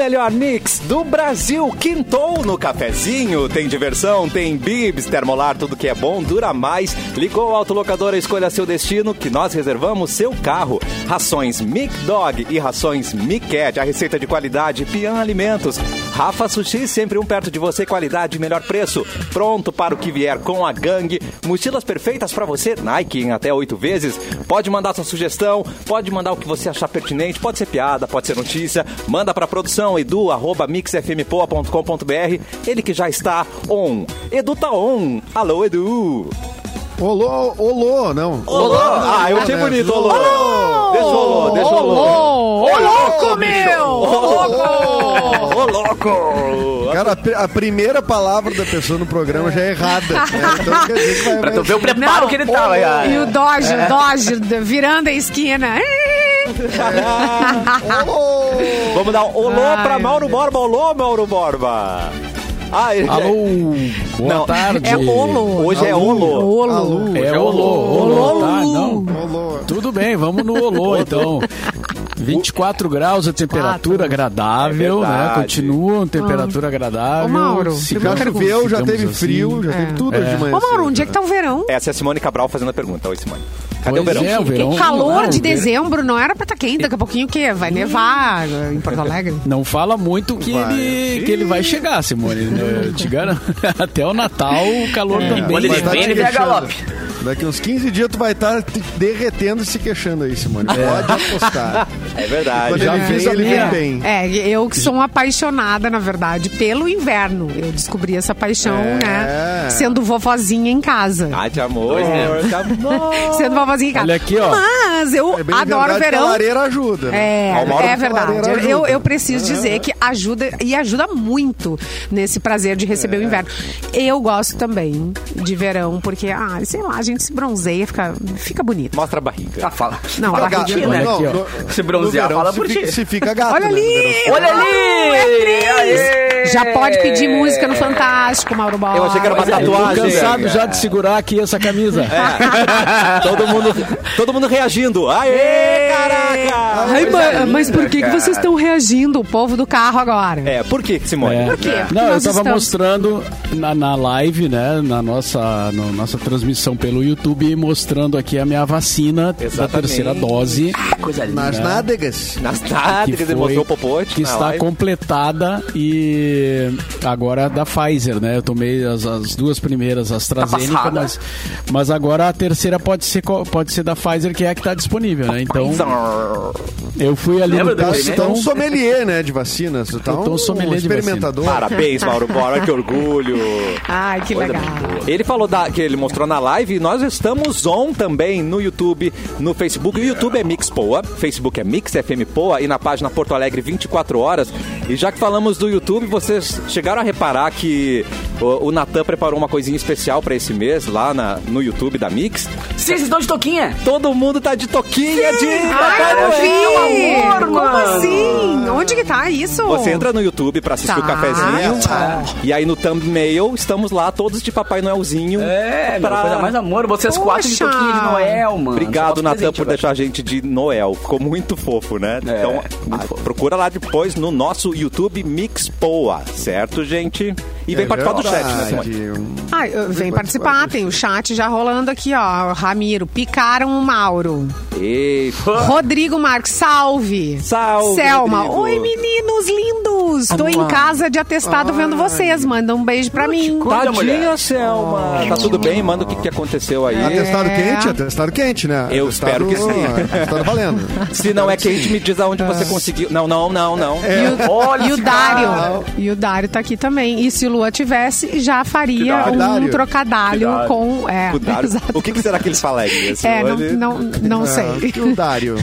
melhor mix do Brasil quintou no cafezinho. Tem diversão, tem bibs, termolar, tudo que é bom dura mais. Ligou a autolocadora, escolha seu destino que nós reservamos seu carro. Rações Mic Dog e rações Mic Cat, a receita de qualidade Pian Alimentos. Rafa Sushi, sempre um perto de você, qualidade e melhor preço. Pronto para o que vier com a gangue. Mochilas perfeitas para você, Nike em até oito vezes. Pode mandar sua sugestão, pode mandar o que você achar pertinente, pode ser piada, pode ser notícia. Manda para produção edu mixfmpoa.com.br. Ele que já está on. Edu tá on. Alô, Edu. Olô, olô, não. Olô. Ah, eu achei bonito, olô. Deixa o olô, deixa o olô. Ô, louco, meu! Ô, louco! Ô, louco. Cara, a a primeira palavra da pessoa no programa já é errada. né? Então quer dizer que vai. Pra tu ver o preparo Não. que ele tava. E o Dodge, o Dodge, virando a esquina. Olô! Vamos dar um olô Ai, pra Mauro Borba. Olô, Mauro Borba. Ah, ele já- Alô, boa Não, tarde. É olo. Hoje é olô. Olo. Alô. É olô, olô, tá? Não, Olô. tudo bem, vamos no olô então. 24 graus a temperatura agradável, É né? Continua uma temperatura agradável. Ô, Mauro, Se Já choveu, já teve assim. frio, já teve tudo hoje de manhã. Ô, Mauro, onde é que tá o verão? Essa é a Simone Cabral fazendo a pergunta. Oi, Simone. Cadê Pois o verão? é, o verão. Que calor não, de dezembro, não era pra estar quente, daqui a pouquinho o quê? Vai nevar em Porto Alegre? Não fala muito que, Vai. ele, que ele vai chegar, Simone. né? Eu te garanto. Até o Natal o calor também. Quando ele Vai tá vem, ele vem galope. Daqui uns 15 dias tu vai estar te derretendo e se queixando aí, Simone. Pode apostar. É verdade. Quando Já ele vem, ele É. vem bem. É, eu que sou uma apaixonada, na verdade, pelo inverno. Eu descobri essa paixão, É. né? Sendo vovozinha em casa. Ah, de amor, é. amor. Sendo vovozinha em casa. Olha aqui, ó. Mas eu É adoro verdade verão. A lareira ajuda. né? É, é verdade. lareira Eu, ajuda. eu preciso dizer que ajuda e ajuda muito nesse prazer de receber o inverno. Eu gosto também de verão, porque, ah, sei lá, a gente se bronzeia, fica, fica bonito. Mostra a barriga. Ah, fala. Não, a né? Olha aqui, ó. no- Se bronzear, verão, fala se por fica, ti. Se fica gato. Olha né, ali! Olha ali! Aê! Já pode pedir música no Fantástico, Mauro Borba. Eu achei que era uma Eu tô tatuagem. cansado já de segurar aqui essa camisa. todo, mundo, todo mundo reagindo. Aê, caraca! Ai, Coisa ma- linda, mas por que, que vocês estão reagindo, o povo do carro agora? É, por que, Simone? É. Por quê? Não, eu tava estamos- mostrando na, na live, né, na nossa, no- nossa transmissão pelo YouTube, mostrando aqui a minha vacina da Exatamente. terceira dose, Coisa linda. Nas nádegas. Nas que, táticas, ele mostrou o popote. que está live. completada e agora da Pfizer, né? Eu tomei as, as duas primeiras AstraZeneca, passada. mas, mas agora a terceira pode ser, pode ser da Pfizer, que é a que está disponível, né? Então, eu fui ali Lembra no Tá, tá um sommelier, né, de vacinas. Tá Eu tô um um sommelier de experimentador. Parabéns, Mauro Bora, que orgulho. Ai, que legal. Ele falou da, que ele mostrou na live e nós estamos on também no YouTube, no Facebook. O YouTube é Mix Poa, Facebook é Mix FM Poa e na página Porto Alegre 24 horas. E já que falamos do YouTube, vocês chegaram a reparar que o, o Natan preparou uma coisinha especial pra esse mês lá na, no YouTube da Mix. Sim, vocês estão de toquinha. Todo mundo tá de toquinha de Papai Ai, eu Noel. vi! amor, Como mano. assim? Onde que tá isso? Você entra no YouTube pra assistir Tá. o cafezinho. Tá. E aí no thumbnail estamos lá todos de Papai Noelzinho. É, meu, pra- coisa mais amor. Vocês Poxa. quatro de toquinha de Noel, mano. Obrigado, Natan, por deixar a gente de Noel. Ficou muito fofo, né? É, então, ah, fofo. procura lá depois no nosso YouTube Mix Poa, certo, gente? E vem É participar do chat, né. Simone? Ah, vem participar, tem o chat já rolando aqui, ó. Ramiro, picaram o Mauro. Ei, Rodrigo Marques, salve. Salve, Selma, Rodrigo. oi meninos lindos. Tô em casa de atestado vendo vocês. Manda um beijo pra mim. Mulher. Tadinha, Selma. Tá tudo bem? Manda o que, que aconteceu aí. Atestado É. quente? Atestado quente, né? Eu Atestado- espero que sim. Atestado valendo. Se não é quente, me diz aonde você conseguiu. Não, não, não, não. E o, Olha e o Dário. E o Dário tá aqui também. E se Lua tivesse, já faria um trocadalho com. É, O Dário- exato. O que, que será que eles falariam? É, não, não, não sei. Ah, o Dário.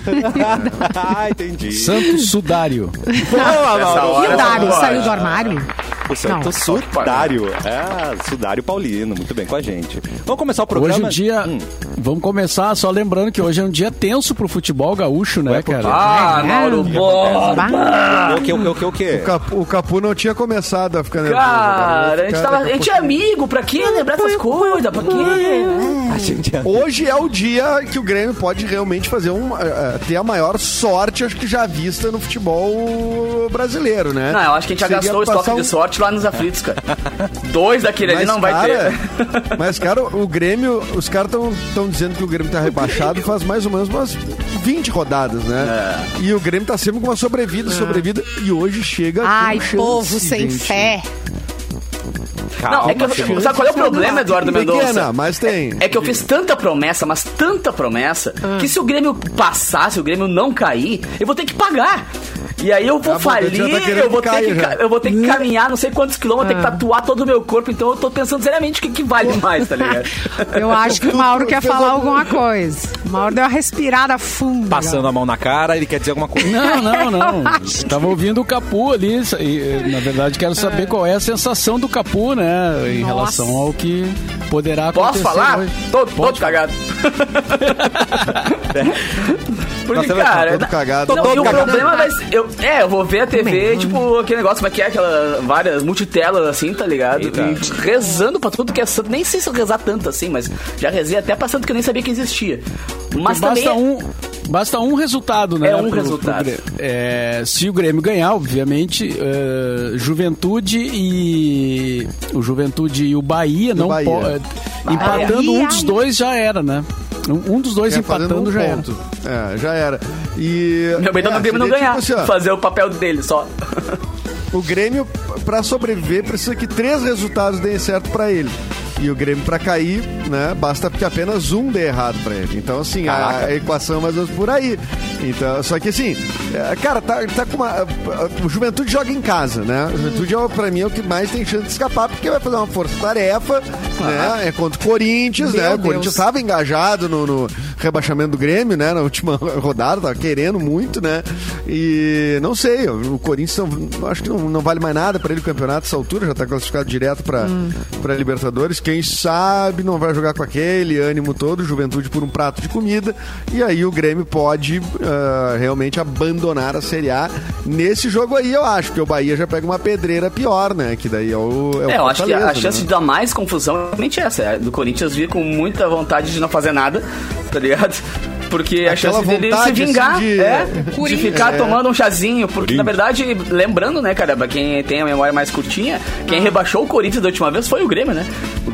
ah, entendi. Santo Sudário. Boa, Mauro. E Dário saiu do armário? O Santo Não. Sudário. É, Sudário Paulino, muito bem com a gente. Vamos começar o programa? Hoje é um dia. Hum. Vamos começar só lembrando que hoje é um dia tenso pro futebol gaúcho, né, Ué, cara? Ah, É. Mauro Borba. O que, o que, o que, o que? O Capu, o Capu não tinha começado a ficar nervoso. Cara, a gente, tava, vai a gente é amigo, pra que lembrar essas coisas? Pra é... pouco. Hoje é o dia que o Grêmio pode realmente fazer um, eh, eh, ter a maior sorte, acho que já vista no futebol brasileiro, né? Não, eu acho que a gente já Seria gastou o estoque um- de sorte lá nos aflitos, cara. Dois daquele ali Mas, não vai cara, ter. Mas, cara, o Grêmio, os caras estão dizendo que o Grêmio tá rebaixado faz mais ou menos umas 20 rodadas, né? E o Grêmio tá sempre com uma sobrevida, sobrevida, e hoje chega Ai, povo sem fé. Não, é que eu, sabe qual é o problema, Eduardo Mendonça? Pequena, mas tem. É que eu fiz tanta promessa, mas tanta promessa, Ah. que se o Grêmio passar, se o Grêmio não cair, eu vou ter que pagar. E aí eu vou Ah, bom, falir, já tá eu vou, ter que, já. eu vou ter que caminhar não sei quantos quilômetros, Ah. ter que tatuar todo o meu corpo, então eu tô pensando seriamente o que, que vale mais, tá ligado? Eu acho que o Mauro quer falar algum- alguma coisa. O Mauro deu uma respirada funda. Passando a mão na cara, ele quer dizer alguma coisa. Não, não, não. Tava ouvindo o Capu ali. E, na verdade, quero saber qual é a sensação do Capu, né? Em Nossa. relação ao que poderá acontecer. Posso falar? hoje. Tô, todo Pode. cagado. Porque, Nossa, cara. todo cagado. Não, e todo o cagado. problema vai ser. Eu, é, eu vou ver a TV, tipo, aquele negócio, como é que é? Aquela. Várias multitelas assim, tá ligado? Eita. E rezando pra tudo que é santo. Nem sei se eu rezar tanto assim, mas já rezei até pra santo que eu nem sabia que existia. Mas basta também. um basta um resultado, né? É um resultado. Grêmio. É, se o Grêmio ganhar, obviamente, é, Juventude e o Juventude e o Bahia não Bahia. po- é, empatando um dos Bahia. dois já era, né? Um, um dos dois É, empatando um já era. ponto. É, já era. E. Meu medo é, é, do Grêmio não seria ganhar. tipo assim, fazer o papel dele só. O Grêmio, pra sobreviver, precisa que três resultados deem certo pra ele. E o Grêmio, pra cair, né, basta que apenas um dê errado pra ele. Então, assim, a, Caraca. a equação é mais ou menos por aí. Então, só que, assim, é, cara, tá, tá com uma. O Juventude joga em casa, né? O Juventude, é, pra mim, é o que mais tem chance de escapar, porque vai fazer uma força-tarefa, né? É contra o Corinthians, Meu né? O Deus. Corinthians estava engajado no, no rebaixamento do Grêmio, né? Na última rodada, tava querendo muito, né? E não sei, o Corinthians não- acho que não, não vale mais nada para ele o campeonato essa altura, já tá classificado direto para Hum. para Libertadores. Quem sabe não vai jogar com aquele ânimo todo, juventude por um prato de comida. E aí o Grêmio pode ah, realmente abandonar a Série A nesse jogo aí, eu acho, porque o Bahia já pega uma pedreira pior, né? Que daí é o. É, o É, eu acho que a chance né? de dar mais confusão é realmente essa. É do Corinthians vir com muita vontade de não fazer nada, tá ligado? Porque a Aquela chance dele se vingar assim, de- é de Corinthians. ficar É. tomando um chazinho. Porque, na verdade, lembrando, né, cara, pra quem tem a memória mais curtinha, quem rebaixou o Corinthians da última vez foi o Grêmio, né?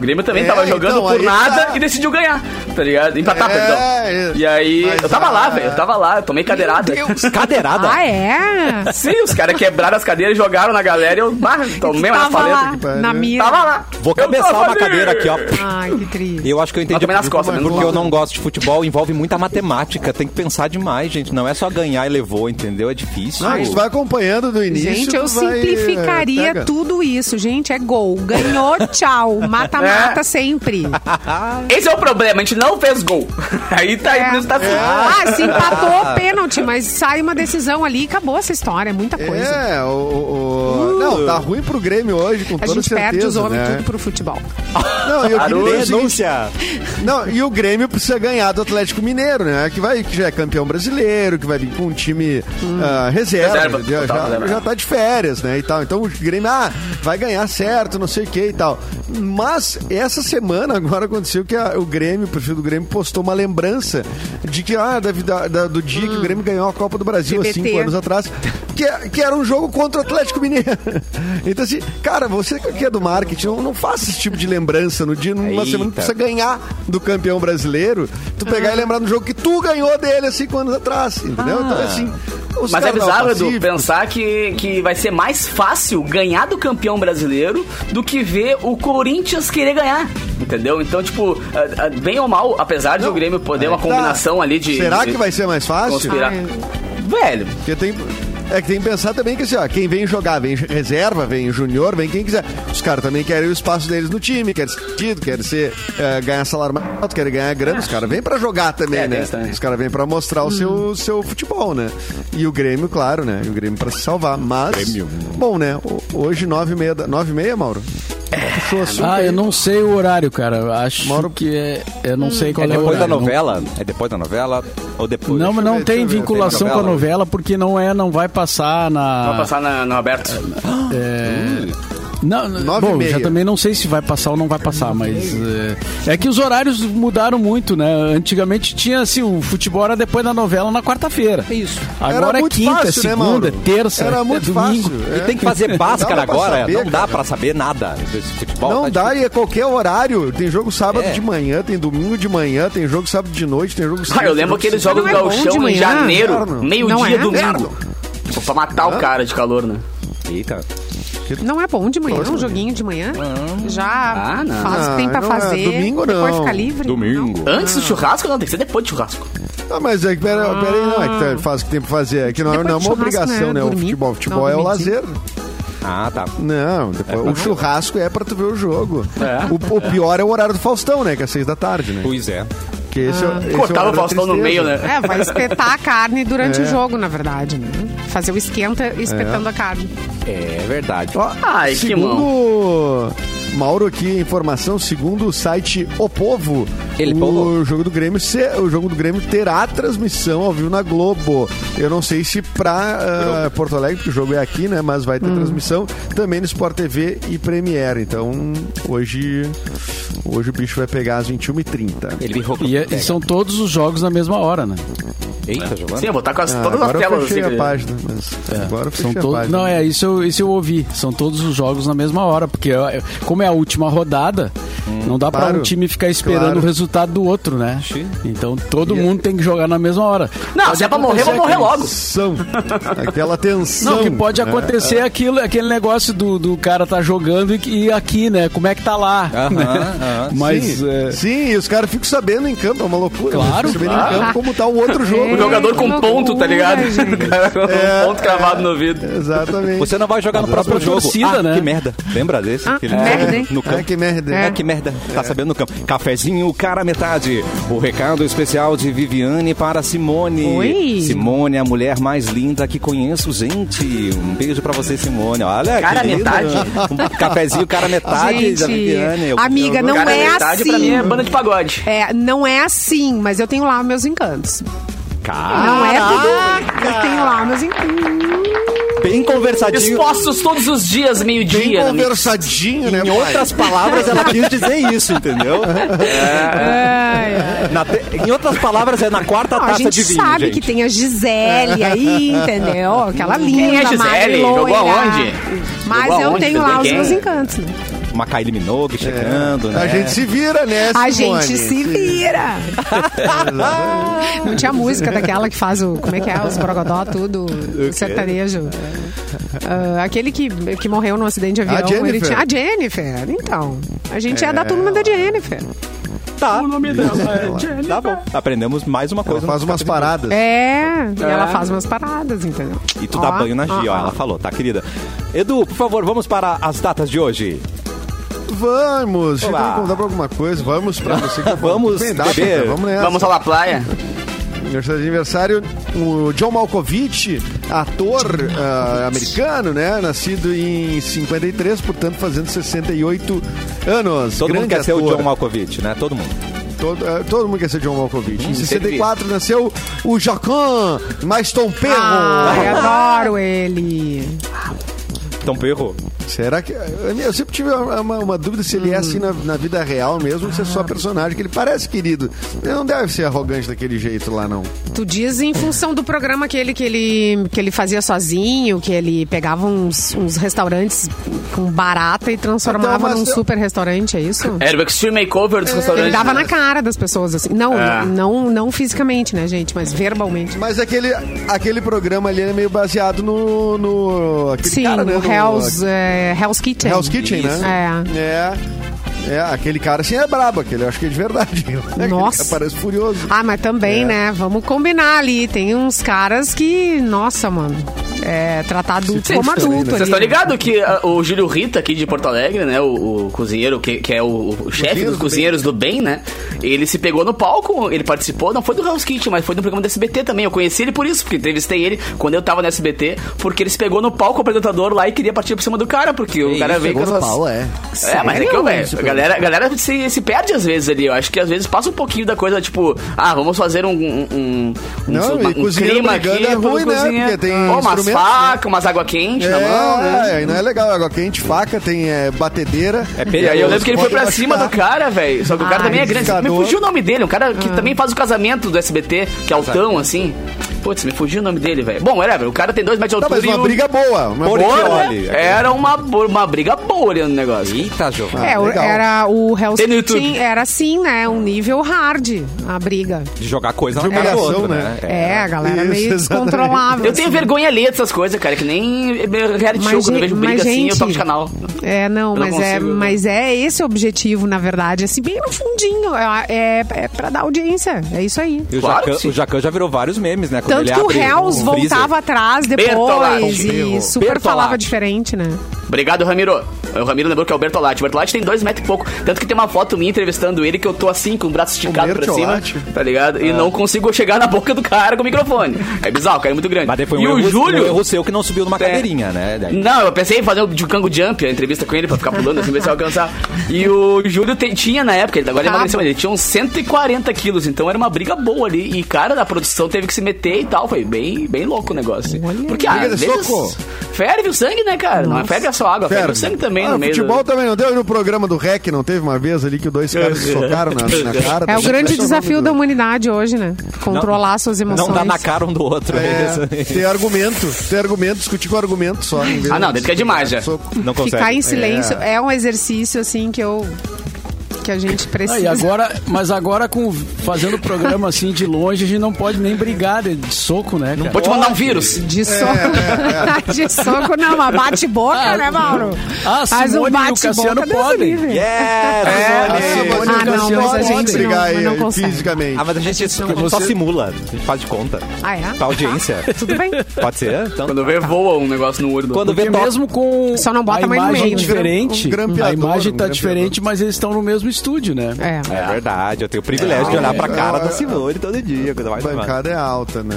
O Grêmio também É, tava jogando então, por nada tá. e decidiu ganhar, tá ligado? Empatar, É, perdão. é. E aí, eu tava a- lá, velho, eu tava lá, eu tomei cadeirada. Cadeirada. Ah, é? Sim, os caras quebraram as cadeiras, jogaram na galera e eu ah, tomei uma paleta. lá, na mira. Tava lá. Vou Eu cabeçar uma ali. cadeira aqui, ó. Ai, que triste. Eu acho que eu entendi. Também nas costas, né? porque eu não gosto de futebol, envolve muita matemática. Tem que pensar demais, gente. Não é só ganhar e levou, entendeu? É difícil. Não, tu vai acompanhando do início. Gente, eu simplificaria é, pega. tudo isso. Gente, é gol. Ganhou, tchau. Mata-mata É. sempre. Esse é o problema, a gente não fez gol. Aí tá aí, É. por isso tá assim. Ah, se empatou, pênalti, mas sai uma decisão ali e acabou essa história. É muita coisa. É, o, o- o- Não, tá ruim pro Grêmio hoje, com A toda gente certeza. perde os homens né? tudo pro futebol. Não, e eu queria dizer o seguinte, Denúncia. não, e o Grêmio precisa ganhar do Atlético Mineiro, né? Que, vai, que já é campeão brasileiro, que vai vir com um time ah, reserva, Reserva, total já, reserva. já tá de férias, né? E tal. Então o Grêmio ah, vai ganhar certo, não sei o que e tal. Mas essa semana agora aconteceu que a- o Grêmio, o perfil do Grêmio, postou uma lembrança de que, ah, da, da- do dia que o Grêmio ganhou a Copa do Brasil, há cinco anos atrás, que, que era um jogo contra o Atlético Mineiro. Então, assim, cara, você que é do marketing, não, não faça esse tipo de lembrança no dia, numa Eita. semana que precisa ganhar do campeão brasileiro, tu pegar e lembrar do jogo que tu ganhou dele há cinco anos atrás, entendeu? Então, assim. os Mas é bizarro, Edu, pensar que, que vai ser mais fácil ganhar do campeão brasileiro do que ver o Corinthians querer ganhar. Entendeu? Então, tipo, bem ou mal, apesar de Não, o Grêmio poder aí uma tá. combinação ali de. Será de que vai ser mais fácil? Velho, Porque tem. É que tem que pensar também que assim, ó, quem vem jogar, vem reserva, vem júnior, vem quem quiser. Os caras também querem o espaço deles no time, querem ser sentido, querem ser, é, ganhar salário mais alto, querem ganhar grana. Os caras vêm pra jogar também, É, né? também. Os caras vêm pra mostrar o seu, seu futebol, né? E o Grêmio, claro, né? E o Grêmio pra se salvar. Mas, Grêmio. bom, né? Hoje, nove e meia, da- nove e meia, Mauro? Assunto Ah, aí. eu não sei o horário, cara. Acho Mauro- que é. Eu não sei qual É é, o depois da horário. novela? É depois da novela ou depois? Não, mas não ver, tem ver. vinculação Tem com a novela? novela porque não é, não vai passar na. Vai passar na- no aberto. Não, Nove e bom, meia. já também não sei se vai passar ou não vai passar, mas é, é que os horários mudaram muito, né? Antigamente tinha assim, o futebol era depois da novela na quarta-feira. Isso. Agora Era é quinta, fácil, né, segunda, Mauro? terça, Era é muito domingo. fácil. E é. tem que fazer báscara agora, saber, não dá pra saber nada desse futebol. Não tá dá, difícil. e é qualquer horário. Tem jogo sábado É. de manhã, tem domingo de manhã, tem jogo sábado de noite, tem jogo Ah, eu lembro aqueles jogos do Não é Gauchão em janeiro, meio-dia, é? domingo. Tipo, pra matar o cara de calor, né? Eita. Não é bom de manhã, um joguinho de manhã? Já Ah, não. faz o que tem pra Não, não é. fazer. Domingo, depois não. fica livre. Domingo. Antes do churrasco, não, tem que ser depois do churrasco. Ah, mas é que pera, pera aí, não, é que faz o que tem pra fazer. É que não, é- Depois não é uma obrigação, né? né? O futebol. O futebol Não, é o lazer. Ah, tá. Não, depois, o churrasco é pra tu ver o jogo. É. O, o pior é o horário do Faustão, né? Que é seis da tarde, né? Pois é. Que esse, é- esse é Cortava o horário da Faustão no meio, né? É, vai espetar a carne durante É. o jogo, na verdade, né? Fazer o esquenta espetando a carne. É verdade. Ó, Ai, que segundo Mauro aqui, informação, segundo o site O Povo, Ele o jogo do Grêmio se- o jogo do Grêmio terá transmissão ao vivo na Globo. Eu não sei se pra ah, Porto Alegre, porque o jogo é aqui, né, mas vai ter Hum. transmissão também no Sport TV e Premiere. Então, hoje hoje o bicho vai pegar às 21h30. Ele me roubou. E, é- e são todos os jogos na mesma hora, né? Eita, Giovanni. Sim, eu vou estar com as, Ah, todas as agora eu telas fechei assim. a página, mas agora eu fechei São a todos. página. Não, é isso eu, isso eu ouvi. São todos os jogos na mesma hora, porque é- como é a última rodada, não dá pra Claro. um time ficar esperando Claro. o resultado do outro, né? Então todo mundo tem que jogar na mesma hora. Não, Pode se é pra morrer, vou morrer logo. Tensão. Aquela tensão. Não, que pode né? acontecer aquilo, aquele negócio do, do cara tá jogando e, e aqui, né? Como é que tá lá? Aham, né? aham. Mas sim, é, sim, e os caras ficam sabendo em campo, é uma loucura. Claro, Ficam sabendo claro. em campo como tá o outro jogo. O jogador com ponto, tá ligado? gente. O cara com É, um ponto cravado no ouvido. Exatamente. Você não vai jogar no próximo pra jogo. torcida, ah, né? que merda. Lembra desse? Ah, Que ele merda, hein? No campo. Ah, que merda. É, que merda. Tá sabendo no campo. Cafezinho, cara metade. O recado especial de Viviane para Simone. Oi. Simone, a mulher mais linda que conheço, gente. Um beijo pra você, Simone. Olha, Cara que metade? Um cafezinho, cara metade da Gente, Viviane. Eu- amiga, eu- não Cara, é metade assim. pra mim é banda de pagode. É, não é assim, mas eu tenho lá meus encantos. Cara, Não é tudo. Eu tenho lá meus encantos. bem conversadinho. Expostos todos os dias, Bem meio-dia. né? conversadinho, né, Em pai? outras palavras, ela quis dizer isso, entendeu? É, é. Na te- Em outras palavras, é na quarta a taça gente de vinho, sabe gente. que tem a Gisele aí, entendeu? Aquela linda, Quem é Gisele? maravilhosa. Jogou aonde? Mas Jogou eu aonde? tenho lá os meus encantos. né? Uma Kylie Minogue chegando, né? A gente se vira, né, A gente se vira. Não tinha música daquela que faz o. Como é que é? Os brogodó, tudo. O sertanejo. Ah, aquele que, que morreu num acidente de avião. A Jennifer. Ele tinha, a Jennifer. Então. A gente é, da turma da Jennifer. Tá. o nome dela é Tá bom. Aprendemos mais uma Ela coisa. faz no umas paradas. É, e ela faz umas paradas, entendeu? E tu dá Ó, banho na Gia, ó, ela falou, tá, querida? Edu, por favor, vamos para as datas de hoje. Vamos, Olá. que contar pra alguma coisa. Vamos pra você que Vamos data, beber. Vamos nessa. Vamos à La Playa. Aniversário de aniversário, o John Malkovich, ator ah, americano, né? Nascido em 53, portanto fazendo 68 anos. Todo mundo Grande quer ser o ator. John Malkovich, né? Todo mundo. Todo, eh, todo mundo quer ser John Malkovich. Em sempre 64 nasceu o Jacan, mais Tom Perro. Ai, adoro ele. Então, perro. Será que. Eu sempre tive uma, uma- uma dúvida se ele é assim na, na vida real mesmo, ou se é só personagem, que ele parece querido. Ele não deve ser arrogante daquele jeito lá, não. Tu diz em função do programa aquele que ele, que ele fazia sozinho, que ele pegava uns, uns restaurantes com barata e transformava Então, num eu- super restaurante, é isso? Era o Extreme Makeover dos restaurantes. Ele dava né? na cara das pessoas, assim. Não, É. não, não fisicamente, né, gente? Mas verbalmente. Mas aquele, aquele programa ali é meio baseado no. no aquele Sim, cara, né? o no- Hell's, é, Hell's Kitchen. Hell's Kitchen, Isso. né? É. É, aquele cara assim é brabo, aquele eu acho que é de verdade. Aquele Nossa. Parece furioso. Ah, mas também, É. né? Vamos combinar ali. Tem uns caras que. Nossa, mano. É, tratar adulto como também, né? adulto. Vocês ali, estão né? ligados que ah, o Júlio Rita, aqui de Porto Alegre, né? O, o cozinheiro, que, que é o, o chefe dos do cozinheiros do bem. né? Ele se pegou no palco, ele participou, não foi do House Kitchen, mas foi do programa do SBT também. Eu conheci ele por isso, porque entrevistei ele quando eu tava no SBT, porque ele se pegou no palco, o apresentador lá, e queria partir por cima do cara, porque o cara veio com essas... pau, é. É, mas é que, Sério? velho, a galera, a galera se, se perde às vezes ali. Eu acho que às vezes passa um pouquinho da coisa, tipo, ah, vamos fazer um, um, um, Não, um, cozinheiro clima brigando aqui. é ruim, né? cozinha. Porque tem Pô, umas instrumentos, facas, umas água quente na mão, né? É, aí não é legal. Água quente, faca, tem é, batedeira. É E aí eu lembro que ele foi pra cima do machucar. cara, velho. Só que o cara Ah, também é grande. Me fugiu o nome dele, um cara que também faz o casamento do SBT, que é altão, assim. Putz, me fugiu o nome dele, velho. Bom, whatever, o cara tem dois metros de Tá, altura mas uma o- briga boa. Uma briga Boa, Portioli, né? Era uma, uma briga boa ali no negócio. Eita, Giovanni. É, o- legal. era o Hell's Kitchen, era assim, né? Um nível hard, a briga. De jogar coisa De na cara do outro, né? né? É, a galera Isso, meio exatamente. descontrolável. Eu tenho assim. vergonha alheia dessas coisas, cara, que nem reality show, vejo briga assim, eu toco de gente, canal. É, não, Eu não mas, é, consigo, né? mas é esse o objetivo, na verdade. Assim, bem no fundinho. É, é, é pra dar audiência. É isso aí. E o, Claro Jacan, o Jacan já virou vários memes, né? Quando Tanto ele que o Hells freezer. voltava atrás depois e super falava diferente, né? Obrigado, Ramiro. O Ramiro lembrou que é o Bertolatti. O Bertolatti tem dois metros e pouco. Tanto que tem uma foto minha entrevistando ele que eu tô assim, com o braço esticado pra cima. Tá ligado? E não consigo chegar na boca do cara com o microfone. É bizarro, o cara é muito grande. Mas daí foi um, e erro, o Júlio. um erro seu que não subiu numa É. cadeirinha, né? Daí- Não, eu pensei em fazer o de Kango Jump, a entrevista com ele, pra ficar pulando assim, ver se eu alcançar. E o Júlio te- tinha na época, ele agora ele emagreceu, mas ele tinha uns 140 quilos, então era uma briga boa ali. E, cara, a produção teve que se meter e tal. Foi bem, bem louco o negócio. Olha. Porque, ah, Briga às de vezes, soco. ferve o sangue, né, cara? Não é ferve só água, ferve, o sangue também Ah, no meio. futebol do... também não deu no programa do REC, não teve uma vez ali que os dois caras se socaram na, na cara. É o grande desafio da humanidade hoje, né? Controlar suas emoções. Não dá na cara um do outro. É. É, ter argumento, ter argumento, discutir com argumento só. Ah, não, de deve que é demais já. Não consegue. Ficar em silêncio é. um exercício, assim, que eu... Que a gente Ah, precisa. e agora, mas agora com fazendo o programa assim de longe, a gente não pode nem brigar de, de soco, né? Cara? Vou te mandar um vírus. De soco. de soco não, mas bate-boca, Ah, né, Mauro? Ah, um Simone e o bate-boca, Cassiano Deus podem. Yes, Simone. O Ah, não, mas a gente brigar não- aí, não consegue. fisicamente. Ah, mas a gente, a gente só simula. A gente faz de conta. Ah, é? Pra audiência. Tudo bem. Pode ser? Então, Quando vê, voa um negócio no olho do Quando vê mesmo com Só não bota a mais no imagem meio, né? diferente, Um a imagem um tá grampeador. diferente, mas eles estão no mesmo estúdio, né? É. É verdade, eu tenho o privilégio de olhar pra cara da é. Simone todo dia. Coisa A mais bancada é alta, né?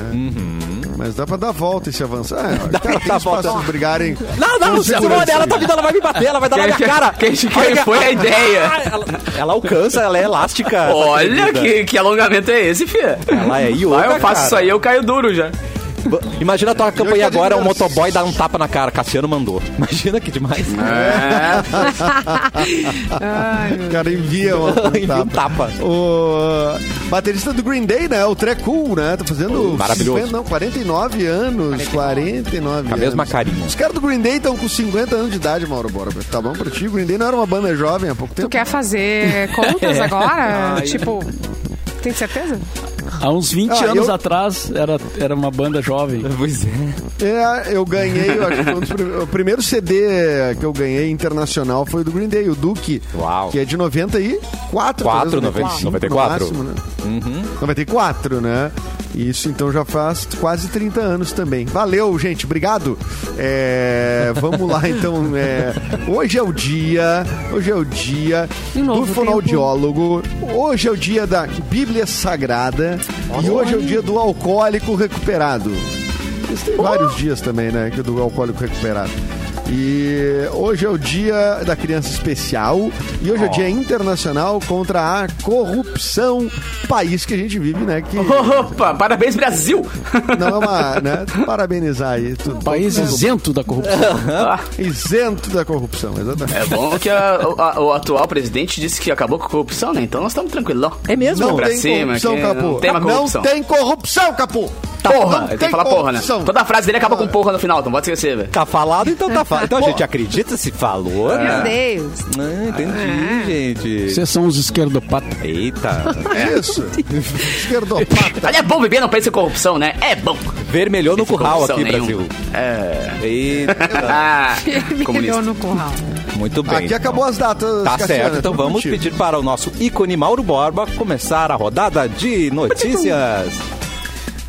Mas dá pra dar volta e se avançar. É, Dá cara, pra dar volta. de brigarem. Não, não, com Simone, segurança. ela tá vindo, ela vai me bater, ela vai dar na minha cara. que- que- que Olha foi a ideia. Ela, ela alcança, ela é elástica. Olha que, que alongamento é esse, fia. Ela é yoga, Vai, eu faço cara. isso aí, eu caio duro já. Imagina a tua campanha tô agora, de um motoboy dar um tapa na cara. Cassiano mandou. Imagina que demais. O cara envia uma Envia um tapa. O baterista do Green Day, né? O Trecool, né? Tá fazendo Maravilhoso. 50, não, 49 anos. 49 Com a mesma carinha. Os caras do Green Day estão com 50 anos de idade, Mauro Bora. Tá bom pra ti? O Green Day não era uma banda jovem há pouco Tu tempo. quer fazer contas agora? tipo, tem certeza? Há uns 20 Ah, anos eu- atrás era, era uma banda jovem. Pois é. É, eu ganhei, eu acho que um dos prim- o primeiro CD que eu ganhei internacional foi do Green Day, o Duke. Uau. Que é de 94. Quatro, talvez, 90, 95 no 94. máximo, né? 94, né? Isso então já faz quase 30 anos também. Valeu, gente, obrigado. É, vamos lá então. é, hoje é o dia, hoje é o dia do fonoaudiólogo. Hoje é o dia da Bíblia Sagrada e hoje é o dia do alcoólico recuperado. Eles têm vários dias também, né? Que é do alcoólico recuperado. E hoje é o dia da criança especial e hoje é o dia internacional contra a corrupção, país que a gente vive, né? Que Opa, parabéns, Brasil! não é uma, né? Parabenizar aí. Tudo, País isento da corrupção. Isento da corrupção, exatamente. é bom que a- a- o atual presidente disse que acabou com a corrupção, né? Então nós estamos tranquilão. É mesmo? Não pra tem cima, corrupção, Capu. não tem corrupção. Não tem corrupção, Capu. Porra! Não Ele tem que falar porra, né? Toda frase dele acaba com porra no final, então pode esquecer, velho. Tá falado, então tá falado. Então a gente acredita se falou, Meu né? Deus. Ah, entendi, gente. Vocês são os esquerdopatas. Eita. Isso. Esquerdopata. Ali é bom viver, não pensa em corrupção, né? É bom. Vermelhou no curral aqui, nenhuma. Brasil. É. Eita. Ah, Melhor comunista. no curral. Muito bem. Aqui acabou as datas. Tá Cassiano, certo, é então vamos contigo. pedir para o nosso ícone Mauro Borba começar a rodada de notícias.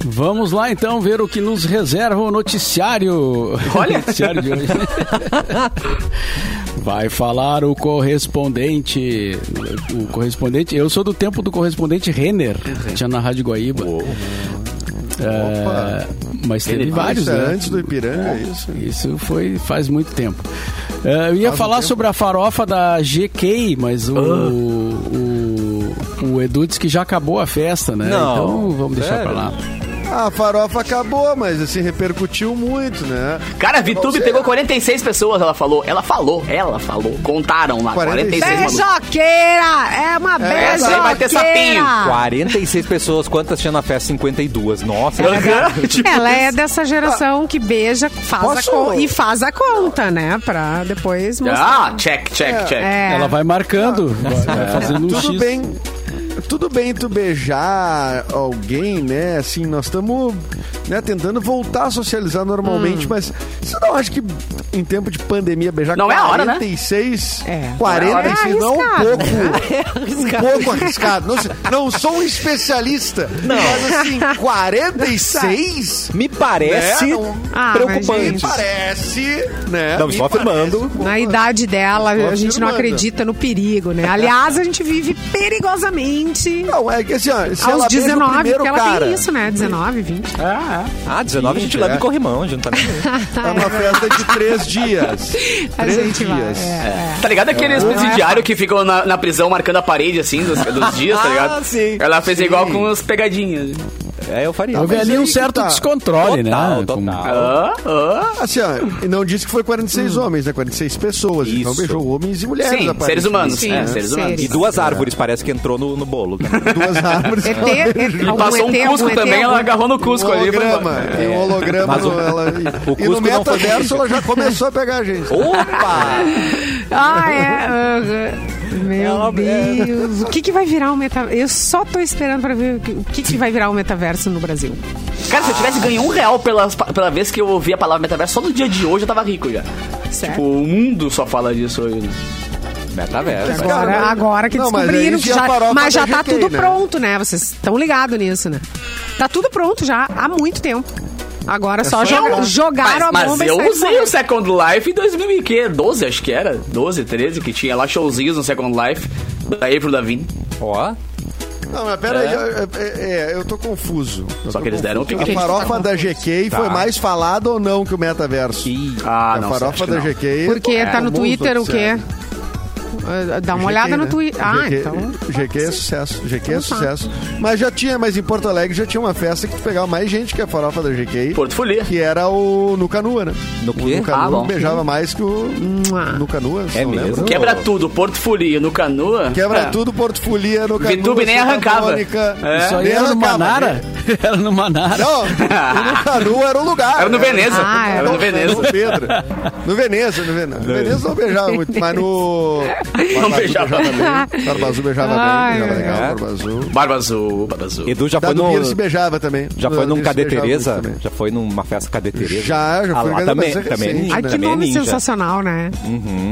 Vamos lá então ver o que nos reserva o noticiário. Olha. noticiário de hoje. Vai falar o correspondente. O correspondente. Eu sou do tempo do correspondente Renner, que tinha na Rádio Guaíba. É, mas teve Ele- vários, é né? antes do Ipiranga, é isso. Isso foi faz muito tempo. É, eu ia Faz um falar tempo. sobre a farofa da GK, mas o, o, o Edu disse que já acabou a festa, né? Não, então vamos deixar pra lá. A farofa acabou, mas assim, repercutiu muito, né? Cara, a VTube pegou 46 pessoas, ela falou. Ela falou, ela falou. Contaram lá, 46 46 malucos. Beijoqueira! É uma essa aí vai ter sapinho. beijoqueira! 46 pessoas, quantas tinha na festa? 52. Nossa, Tipo Ela é isso. dessa geração que beija faz a con- e faz a conta, né? Pra depois mostrar. Ah, check, check, check. É. Ela vai marcando, vai, vai fazendo um Tudo X. bem. Tudo bem tu beijar alguém, né? Assim, nós estamos né, tentando voltar a socializar normalmente, mas você não acha que em tempo de pandemia beijar Não é a hora, né? 46, É. 46 É não é um arriscado, pouco, um pouco arriscado. Não, não sou um especialista, mas assim, 46? me parece Né? Não- Ah, mas, preocupante. gente, Parece, né? Não, Me estou afirmando. parece um Na idade dela, a gente não acredita no perigo, né? Aliás, a gente vive perigosamente Não, é que assim, ó, se aos ela beija o 19, primeiro porque ela cara, tem isso, né? 19, 20. Ah, 19 a gente Sim, leva é. em corrimão, a gente não tá nem aí. É uma festa de três dias. A três dias. é. Tá ligado aqueles presidiários que ficam na, na prisão marcando a parede, assim, dos, dos dias, tá ligado? Ah, sim. Ela fez Sim. igual com as pegadinhas. É, eu faria. Houve mas ali um certo tá. descontrole, Total, né? total. Com- Ah, ah. Assim, ó, e não disse que foi 46 homens, né? 46 pessoas. Então Isso. beijou homens e mulheres. Sim, seres humanos. Sim, é, seres humanos. E duas árvores, parece que entrou no, no bolo. né? Duas árvores. ET, E algum passou um ET, Cusco ET, também, ela algum- agarrou no Cusco um ali. e foi holograma. Tem um holograma. Mas o- no, ela, o e no Cusco não foi metaverso ela já começou a pegar a gente. Opa! Ah, é. Meu Deus. O que, que vai virar o metaverso? Eu só tô esperando pra ver o que, que, vai virar o metaverso no Brasil. Cara, se eu tivesse ganho um real pela, pela vez que eu ouvi a palavra metaverso, só no dia de hoje eu tava rico já. Certo? Tipo, o mundo só fala disso hoje. né? Metaverso. Agora, mas- agora que Não, mas descobriram aí que já. Mas já tá GK, tudo né? pronto, né? Vocês estão ligados nisso, né? Tá tudo pronto já há muito tempo. Agora só, só joga- eu- jogaram mas, a bomba mas e eu usei fora. o Second Life em 2012, acho que era. 12, 13, que tinha lá showzinhos no Second Life. Da April Lavigne. Ó, Não, mas peraí, é. é, eu tô confuso. Eu Só tô que eles deram um confuso. pique. A farofa da GK foi mais falada ou não que o metaverso? Ah, a não farofa da não. GK. Porque é tá no Twitter o quê? Ah, Dá uma GK, olhada no né? Twitter. Ah, GK, então. GK é sucesso. GK é Então tá. sucesso. Mas já tinha, mas em Porto Alegre já tinha uma festa que tu pegava mais gente que a farofa da GK. Porto Folia. Que era o Nuca Nua, né? No quê? O Nuca Ah, beijava mais que o Mua. Nuca Nua. É não mesmo? lembra? Quebra tudo, Porto Folia no Canoa. Quebra É. tudo, Porto Folia, Nuca Nua. Vitube nem arrancava. Mônica. É. Isso aí Nem era no Manara? né? Era no Manara. Não, o Nuca Nua era o lugar. Era no Veneza. Ah, era no Veneza. No Pedro. No Veneza, no Veneza. No Veneza não beijava muito, mas no. Não beijava. bem. Barba Azul beijava Ai, bem, beijava legal. Barba Azul. Barba Azul, Barba Azul. Edu já foi no. Se beijava também. Já foi num Cadê Tereza? também. Já foi numa festa Cadê Tereza? Já, já Ah, foi, lá mas também, é também é. Ai, que também é nome ninja. sensacional, né?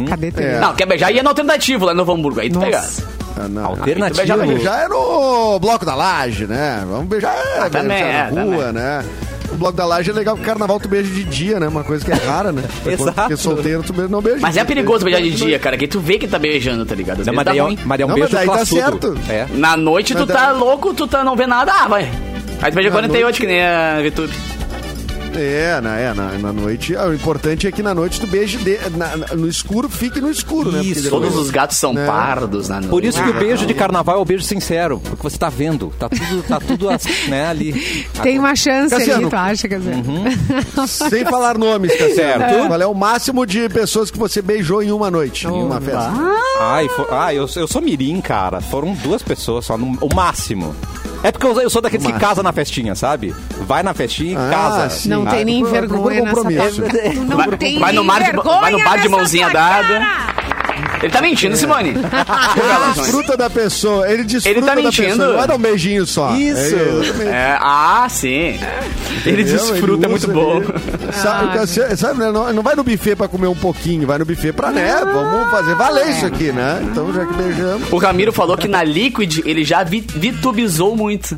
Cadê tu? É. Não, quer beijar ia no alternativo lá no Hamburgo. Aí tu Nossa. pega. Ah, não. Alternativo. gente. Já é no Bloco da Laje, né? Vamos beijar, é, também, beijar na é, rua, né? O Bloco da Laje é legal porque carnaval tu beija de dia, né? Uma coisa que é rara, né? Exato. Porque solteiro tu beija- não beija. Mas é perigoso beija beijar de dia, cara, que tu vê que tá beijando, tá ligado? Às Não, vezes mas daí é um- ruim. mas é um Não, mas beijo daí tá certo. É. Na noite tu Mas tá daí- louco, tu tá, não vê nada, ah, vai. Aí tu beija Na 48, noite- que nem a Vitube. É, na, é na, na noite. ah, o importante é que na noite tu beije de- na- na- no escuro, fique no escuro, né? Porque Isso. depois- Todos os gatos são Né? pardos na noite. Por isso que o Ah, beijo de não. carnaval é o beijo sincero, porque você tá vendo, tá tudo, tá tudo né, ali. Tem uma chance Cassiano. ali, tu acha, quer dizer? Sem falar nomes, Cassiano. Certo. Qual é o máximo de pessoas que você beijou em uma noite, em uma festa? Ai, fo- ai eu, eu sou mirim, cara. Foram duas pessoas só, no, o máximo. É porque eu, eu sou daqueles que casa na festinha, sabe? Vai na festinha e Ah, casa. sim. Não Ah, tem nem procura- vergonha procura nessa compromisso. parte. Não Vai- tem vai no nem de- vergonha vai no bar de nessa mãozinha tua dada. cara. Ele tá mentindo, Simone. Ele Revelações. desfruta da pessoa, ele desfruta Ele tá da mentindo. pessoa. Não é dar um beijinho só. Isso. É, exatamente. É, ah, sim. Ele Entendeu? desfruta, é muito bom. ali. Sabe, Cassiano, sabe, né? não, não vai no buffet pra comer um pouquinho, vai no buffet pra, né? Vamos fazer valer isso aqui, né? Então, já que beijamos. O Ramiro falou que na Liquid ele já vi- vitubizou muito.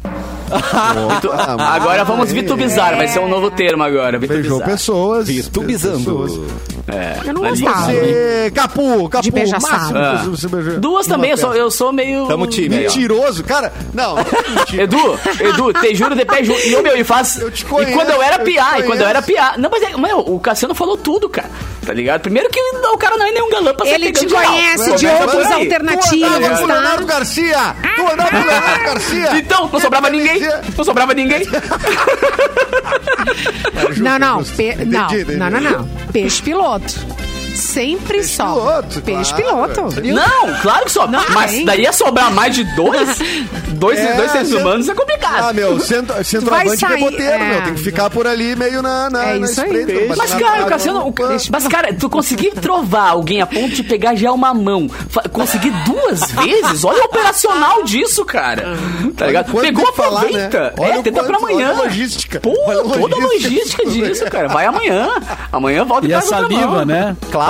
Ah, mas- agora vamos vitubizar, vai ser um novo termo agora. Beijou Vitubizar. pessoas. Vitubizando. pessoas. Eu não gostava. Você, Capu, Capu, De beijar máximo você beijou Duas também, eu sou, eu sou meio. Tamo time aí. Mentiroso, cara. Não, mentira. Edu, Edu, te juro de pé junto. E o meu, e faz. Eu te e conheço, quando eu era piá, e quando eu era piá. Não, mas é, meu, o Cassiano falou tudo, cara. Tá ligado? Primeiro que o cara não é nenhum galã pra ser Ele te conhece de outros aí. Tu alternativos, tá? Leonardo Garcia! Tu andava com Leonardo Garcia! Então, não sobrava ninguém. Não sobrava ninguém. Não, não, não, não, não, não. Peixe piloto. Gott. Sempre Peixe só. piloto, Peixe claro. piloto. Não, claro que sobra. Não Mas tem. daí ia sobrar mais de dois? Dois, É, dois seres humanos é Ah, complicado. meu, centro, centroavante sair, reboteiro, é. meu. Tem que ficar por ali meio na, na, É na isso aí. espreita, Peixe. bater Mas, na cara, Cassiano. Mas, cara, tu conseguir trovar alguém a ponto de pegar já uma mão, conseguir duas vezes, olha o operacional disso, cara. Tá ligado? quanto Pegou, que falar, aproveita. né? Olha É, tenta pra quanto- amanhã. olha a logística. Pô, Olha a toda a logística disso, cara. Vai amanhã. Amanhã volta E a outra saliva, né? Claro.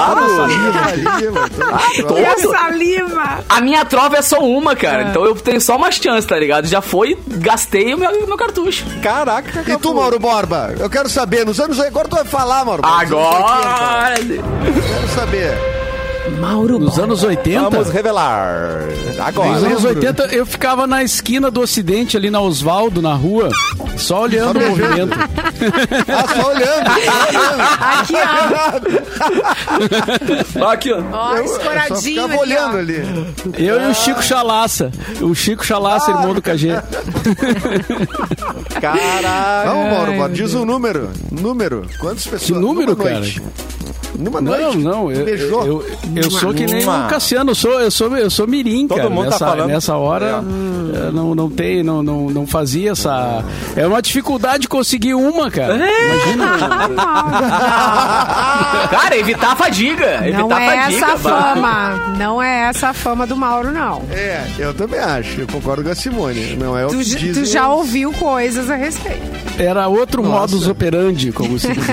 E a saliva. A minha trova é só uma, cara. Então eu tenho só umas chances, tá ligado? Já foi, gastei o meu, meu cartucho. Caraca, E tu, Mauro Borba? Eu quero saber, nos anos... Agora tu vai falar, Mauro Agora! 80. Quero saber. Mauro Nos anos 80. Vamos revelar. Agora. Nos anos lembro. 80 eu ficava na esquina do Ocidente, ali na Osvaldo, na rua, só olhando o beijando. movimento. Ah, só olhando. Aqui, ó. Aqui, ó. Ó, Eu, eu só escoradinho aqui, olhando ó. ali. Eu e o Chico Chalaça. O Chico Chalaça, irmão do KG. Caraca. Vamos, Mauro Borba, diz um número. Número. Quantas pessoas? Que número, Numa noite. Numa Não, noite. não, eu, Beijou. eu, eu sou que nem o Cassiano, eu sou, eu sou, eu sou mirim, Todo cara. mundo tá nessa, falando. nessa hora eh, não, não tem, não, não, não fazia essa. É uma dificuldade conseguir uma, cara. Imagina. Cara, evitar a fadiga. Não evitar é a fadiga. essa a fama. Não é essa a fama do Mauro, não. É, eu também acho. Eu concordo com a Simone. Não é o Tu, que tu já ouviu coisas a respeito. Era outro Nossa. modus operandi, como se diz.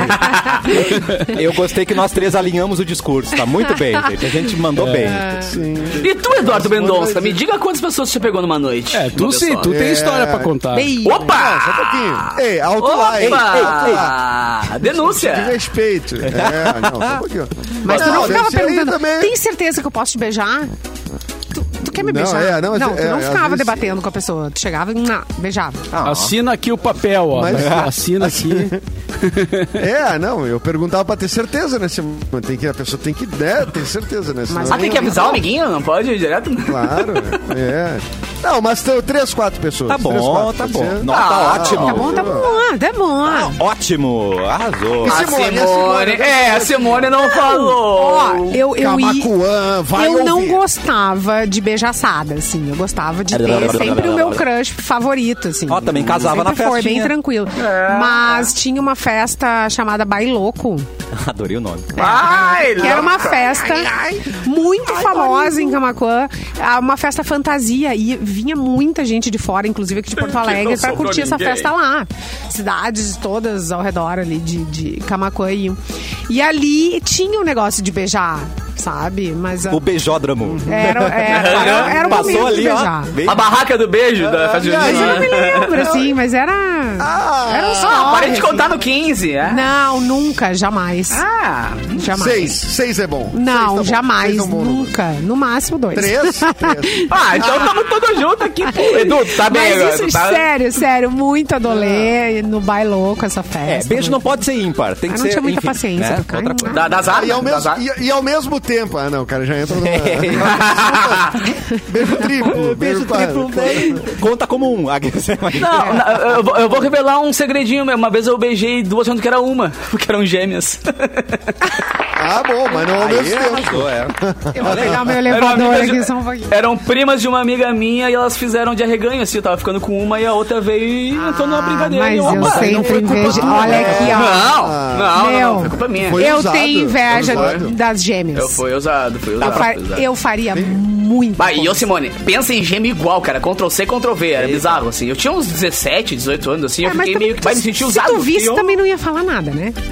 Eu gostei que nós três alinhamos o discurso. Tá muito bem, gente. A gente mandou bem. Sim. E tu, Eduardo Mendonça, me diga quantas pessoas você pegou numa noite. É, tu sim, pessoa. tu tem É. história pra contar. Bem, Opa! Só um pouquinho. Ei, alto lá, ei, ei, lá. Opa! De Denúncia! respeito. É, não, só um pouquinho. Mas tu não ficava desse aí perguntando, também- tem certeza que eu posso te beijar? Tu, tu quer me Não, beijar? é, não, tu é, não às ficava vezes- debatendo com a pessoa. Tu chegava e beijava. Assina aqui o papel, ó. Mas- Assina aqui. É, não, eu perguntava pra ter certeza, né? Simone? Tem que, a pessoa tem que né, ter certeza, né? Senão- Mas Ah, tem que avisar o amiguinho? Não pode ir direto? Claro, é. Não, mas tem três, quatro pessoas. Tá Três, bom, quatro, tá bom. Não, tá Ah, ótimo. Tá bom, tá bom, tá bom. Ótimo. Arrasou. E A Simone, a Simone, é, a Simone não falou. Ó, eu, eu, Camacuã, vai eu não ouvir. gostava de beijaçada, assim. Eu gostava de ter sempre o meu crush favorito, assim. Ó, também casava na foi bem tranquilo. Mas tinha uma festa chamada Bailoco, Adorei o nome. Ai, que era uma festa muito famosa em Camacuã. Ah, Uma festa fantasia. E vinha muita gente de fora, inclusive aqui de Porto Alegre, sobrou curtir essa festa lá. Cidades todas ao redor ali de, de Camacuã. E ali tinha um negócio de beijar, sabe? Mas ah, O beijódromo. era, era, era, era o Passou ali, ó. A barraca do beijo da festa e aí? Eu não me lembro, assim, mas era. era um Ah, story, parei de assim. contar no 15, é? Não, nunca, jamais. Ah, jamais. Seis, seis é bom. Não, tá bom. jamais, é um bom nunca. No máximo dois. Três? Três. ah então estamos todos juntos aqui. Edu, tá bem Mas agora. isso, tá... sério, sério, muito adolê no bailou com essa festa. É, beijo não pode ser ímpar. Tem que Eu não ser. tinha muita enfim, paciência né? Outra coisa. Da, das armas? E ao, mesmo, e, e ao mesmo tempo. Ah, não, o cara já entra numa. beijo triplo. Beijo triplo. Conta como um. Não, não, eu, vou, eu vou revelar um segredinho mesmo. Uma vez eu beijei duas achando que era uma, porque eram gêmeas. Ah, bom, mas não ao mesmo Aí tempo. arrasou, é. Eu vou pegar meu Eram elevador aqui de- só um pouquinho. Eram primas de uma amiga minha e elas fizeram de arreganho, assim. Eu tava ficando com uma e a outra veio e entrou numa brincadeira. Mas e eu opa, sempre não foi culpa invejo. Olha aqui, ó. Não, não, não, não, foi culpa minha. Foi eu usado, tenho inveja das gêmeas. Eu fui usado, fui Eu, usado. fa- fui usado. eu faria muito. Bah, e eu, Simone, pensa em gêmeo igual, cara. Ctrl C, Ctrl V. Era bizarro, assim. Eu tinha uns 17, 18 anos, assim. É, eu fiquei meio que. tu- Vai me sentir se usado. tu visse, eu- também não ia falar nada, né?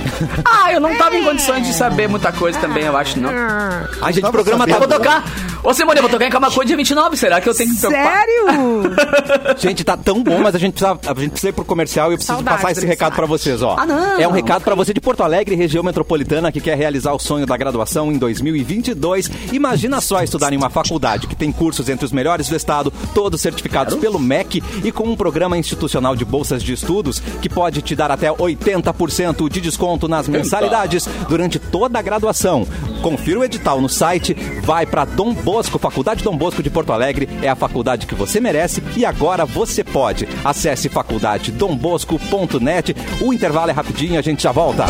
Ah, eu não tava em condições de saber muita coisa também, eu acho, não. Ah, A gente, o Tava programa Eu tá vou tocar. Ô, Simone, eu vou tocar em Camacuã dia 29. Será que eu tenho que me preocupar? Sério? Gente, tá tão bom, mas a gente precisa, a gente precisa ir pro comercial e eu preciso Saudades passar esse do recado pra vocês, ó. Ah, não. É um recado pra você de Porto Alegre, região metropolitana, que quer realizar o sonho da graduação em 2022. Imagina só estudar em uma faculdade que tem cursos entre os melhores do estado, todos certificados pelo MEC e com um programa institucional de bolsas de estudos que pode te dar até 80% de desconto nas mensalidades durante toda a graduação. Confira o edital no site, vai pra Dom Bosco, Faculdade Dom Bosco de Porto Alegre, é a faculdade que você merece e agora você pode. Acesse faculdadedombosco.net. O intervalo é rapidinho, a gente já volta.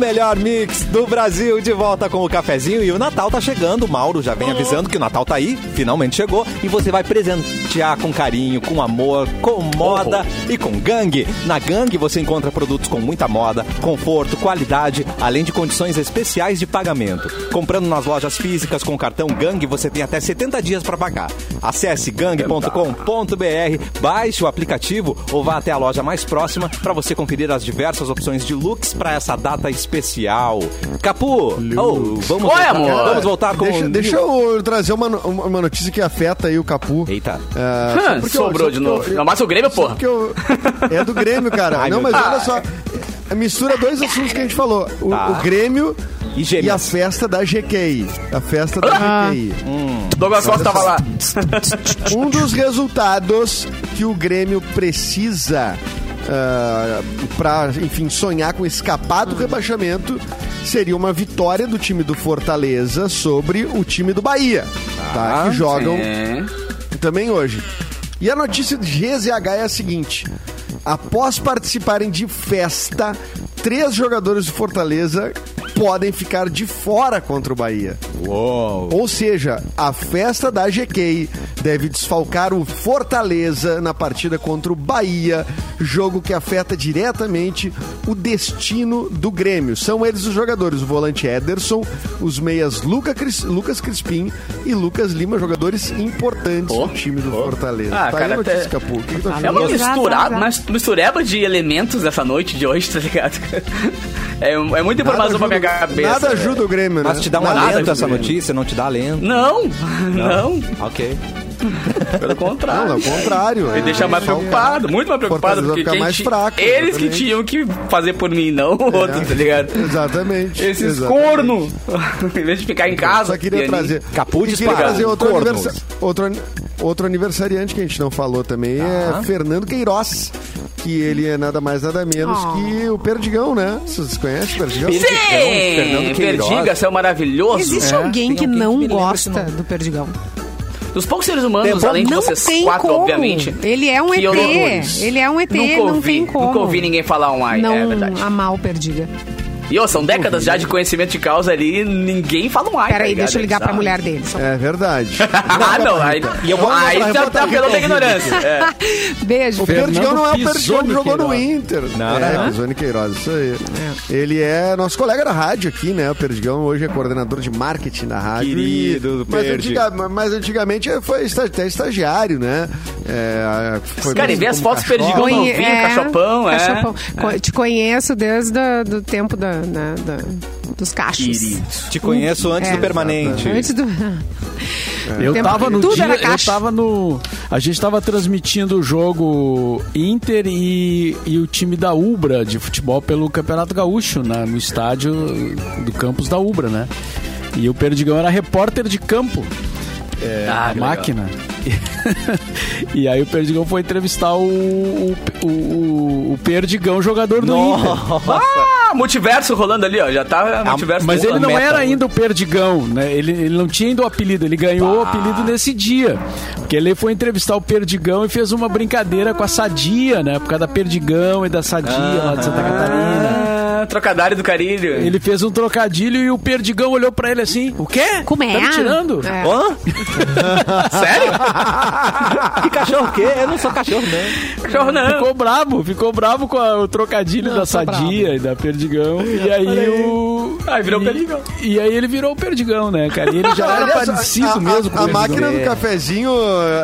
Melhor mix do Brasil de volta com o cafezinho e o Natal tá chegando. O Mauro já vem avisando que o Natal tá aí, finalmente chegou e você vai presentear com carinho, com amor, com moda e com gangue. Na gangue você encontra produtos com muita moda, conforto, qualidade, além de condições especiais de pagamento. Comprando nas lojas físicas com o cartão Gangue, você tem até 70 dias para pagar. Acesse gangue.com.br, baixe o aplicativo ou vá até a loja mais próxima para você conferir as diversas opções de looks para essa data especial. Capu, oh, vamos, Oi, voltar, amor. vamos voltar com Deixa, o- deixa eu trazer uma, uma notícia que afeta aí o Capu. Eita. É, Hum, porque eu- Sobrou só de novo. eu- Não, mas o Grêmio, porra. eu- é do Grêmio, cara. Ai, não, mas Deus. olha só. é, Mistura dois assuntos que a gente falou. O, Tá. o Grêmio E e, a festa da GQI. A festa da GQI. Douglas Costa tava lá. Um dos resultados que o Grêmio precisa para, enfim, sonhar com escapar do rebaixamento seria uma vitória do time do Fortaleza sobre o time do Bahia, tá? Que jogam É. também hoje. E a notícia de GZH é a seguinte: após participarem de festa, três jogadores do Fortaleza podem ficar de fora contra o Bahia. Uou. Ou seja, a festa da GK deve desfalcar o Fortaleza na partida contra o Bahia, jogo que afeta diretamente o destino do Grêmio. São eles os jogadores, o volante Ederson, os meias Luca Cris- Lucas Crispim e Lucas Lima, jogadores importantes Oh. do time do Fortaleza. Ah, tá aí cara, a notícia, até- Capu. Que achou? É uma misturada, mistureba de elementos dessa noite de hoje, tá ligado? É, é muita informação pra minha cabeça. nada é. ajuda o Grêmio, né? Mas te dá um Nada alento ajuda essa. Notícia, não te dá alento? Não, não, Ok. pelo Não, contrário. ao contrário. Me deixa mais preocupado, muito mais preocupado, porque quem mais fraco, eles que exatamente. tinham que fazer por mim, não o outro, tá ligado? Exatamente. Esses exatamente. corno, em vez de ficar em casa. Só queria pianinho. trazer. Capu e queria trazer outro, aniversa- outro, outro aniversariante que a gente não falou também é Fernando Queiroz. Que ele é nada mais, nada menos Oh. que o Perdigão, né? Vocês conhecem o Perdigão? Sim! Fernando Queiroz. Perdiga, seu maravilhoso. Existe É, alguém que alguém não que gosta do Perdigão? Dos poucos seres humanos, além de não vocês tem quatro, como. obviamente. Ele é um ET. eu não- Ele é um ET, Nunca não ouvi, tem como. Nunca ouvi ninguém falar um ai, não é verdade. amar o Perdiga. E ô, são décadas já de conhecimento de causa ali, ninguém fala um ai. Peraí, tá deixa eu ligar pra mulher dele. Só- É verdade. Ah, não, aí, E eu vou aí tá da da ignorância. É. Beijo. O Perdigão não é o Perdigão que jogou no Inter. Não, é, não. Pisoni Queiroz, isso aí. Ele é nosso colega da rádio aqui, né? O Perdigão hoje é coordenador de marketing da rádio. Querido e, mas, antiga- mas antigamente foi até estagiário, né? É, foi Cara, e vê as fotos do. Perdigão novinho, cachopão, é. cachopão. Co- Te conheço desde o do tempo da, da- da- dos cachos. Te conheço antes É. do permanente. Antes do... Eu Tempo- tava no tudo dia, eu tava no. A gente tava transmitindo o jogo Inter e, e o time da Ubra de futebol pelo Campeonato Gaúcho, na- no estádio do campus da Ubra, né? E o Perdigão era repórter de campo. É, Ah, a máquina. e aí o Perdigão foi entrevistar o, o, o, o Perdigão, jogador do Inter. Ah, multiverso rolando ali, ó. Já tá multiverso Mas ele não meta, era ainda o Perdigão, né? Ele, ele não tinha ainda o apelido, ele ganhou o apelido nesse dia. Porque ele foi entrevistar o Perdigão e fez uma brincadeira com a Sadia, né? Por causa da Perdigão e da Sadia lá de Santa Catarina. Ah, trocadilho do carilho. Ele fez um trocadilho e o Perdigão olhou pra ele assim: O quê? Comer. Tá me tirando? É. Hã? Sério? Que cachorro o quê? Eu não sou cachorro, não. Cachorro não. Ficou bravo, ficou bravo com a- o trocadilho da Sadia e da Perdigão. E aí o. Aí virou e- Perdigão. E aí ele virou o Perdigão, né, cara? E ele já era parecido a, a- mesmo com a o Perdigão. máquina do cafezinho,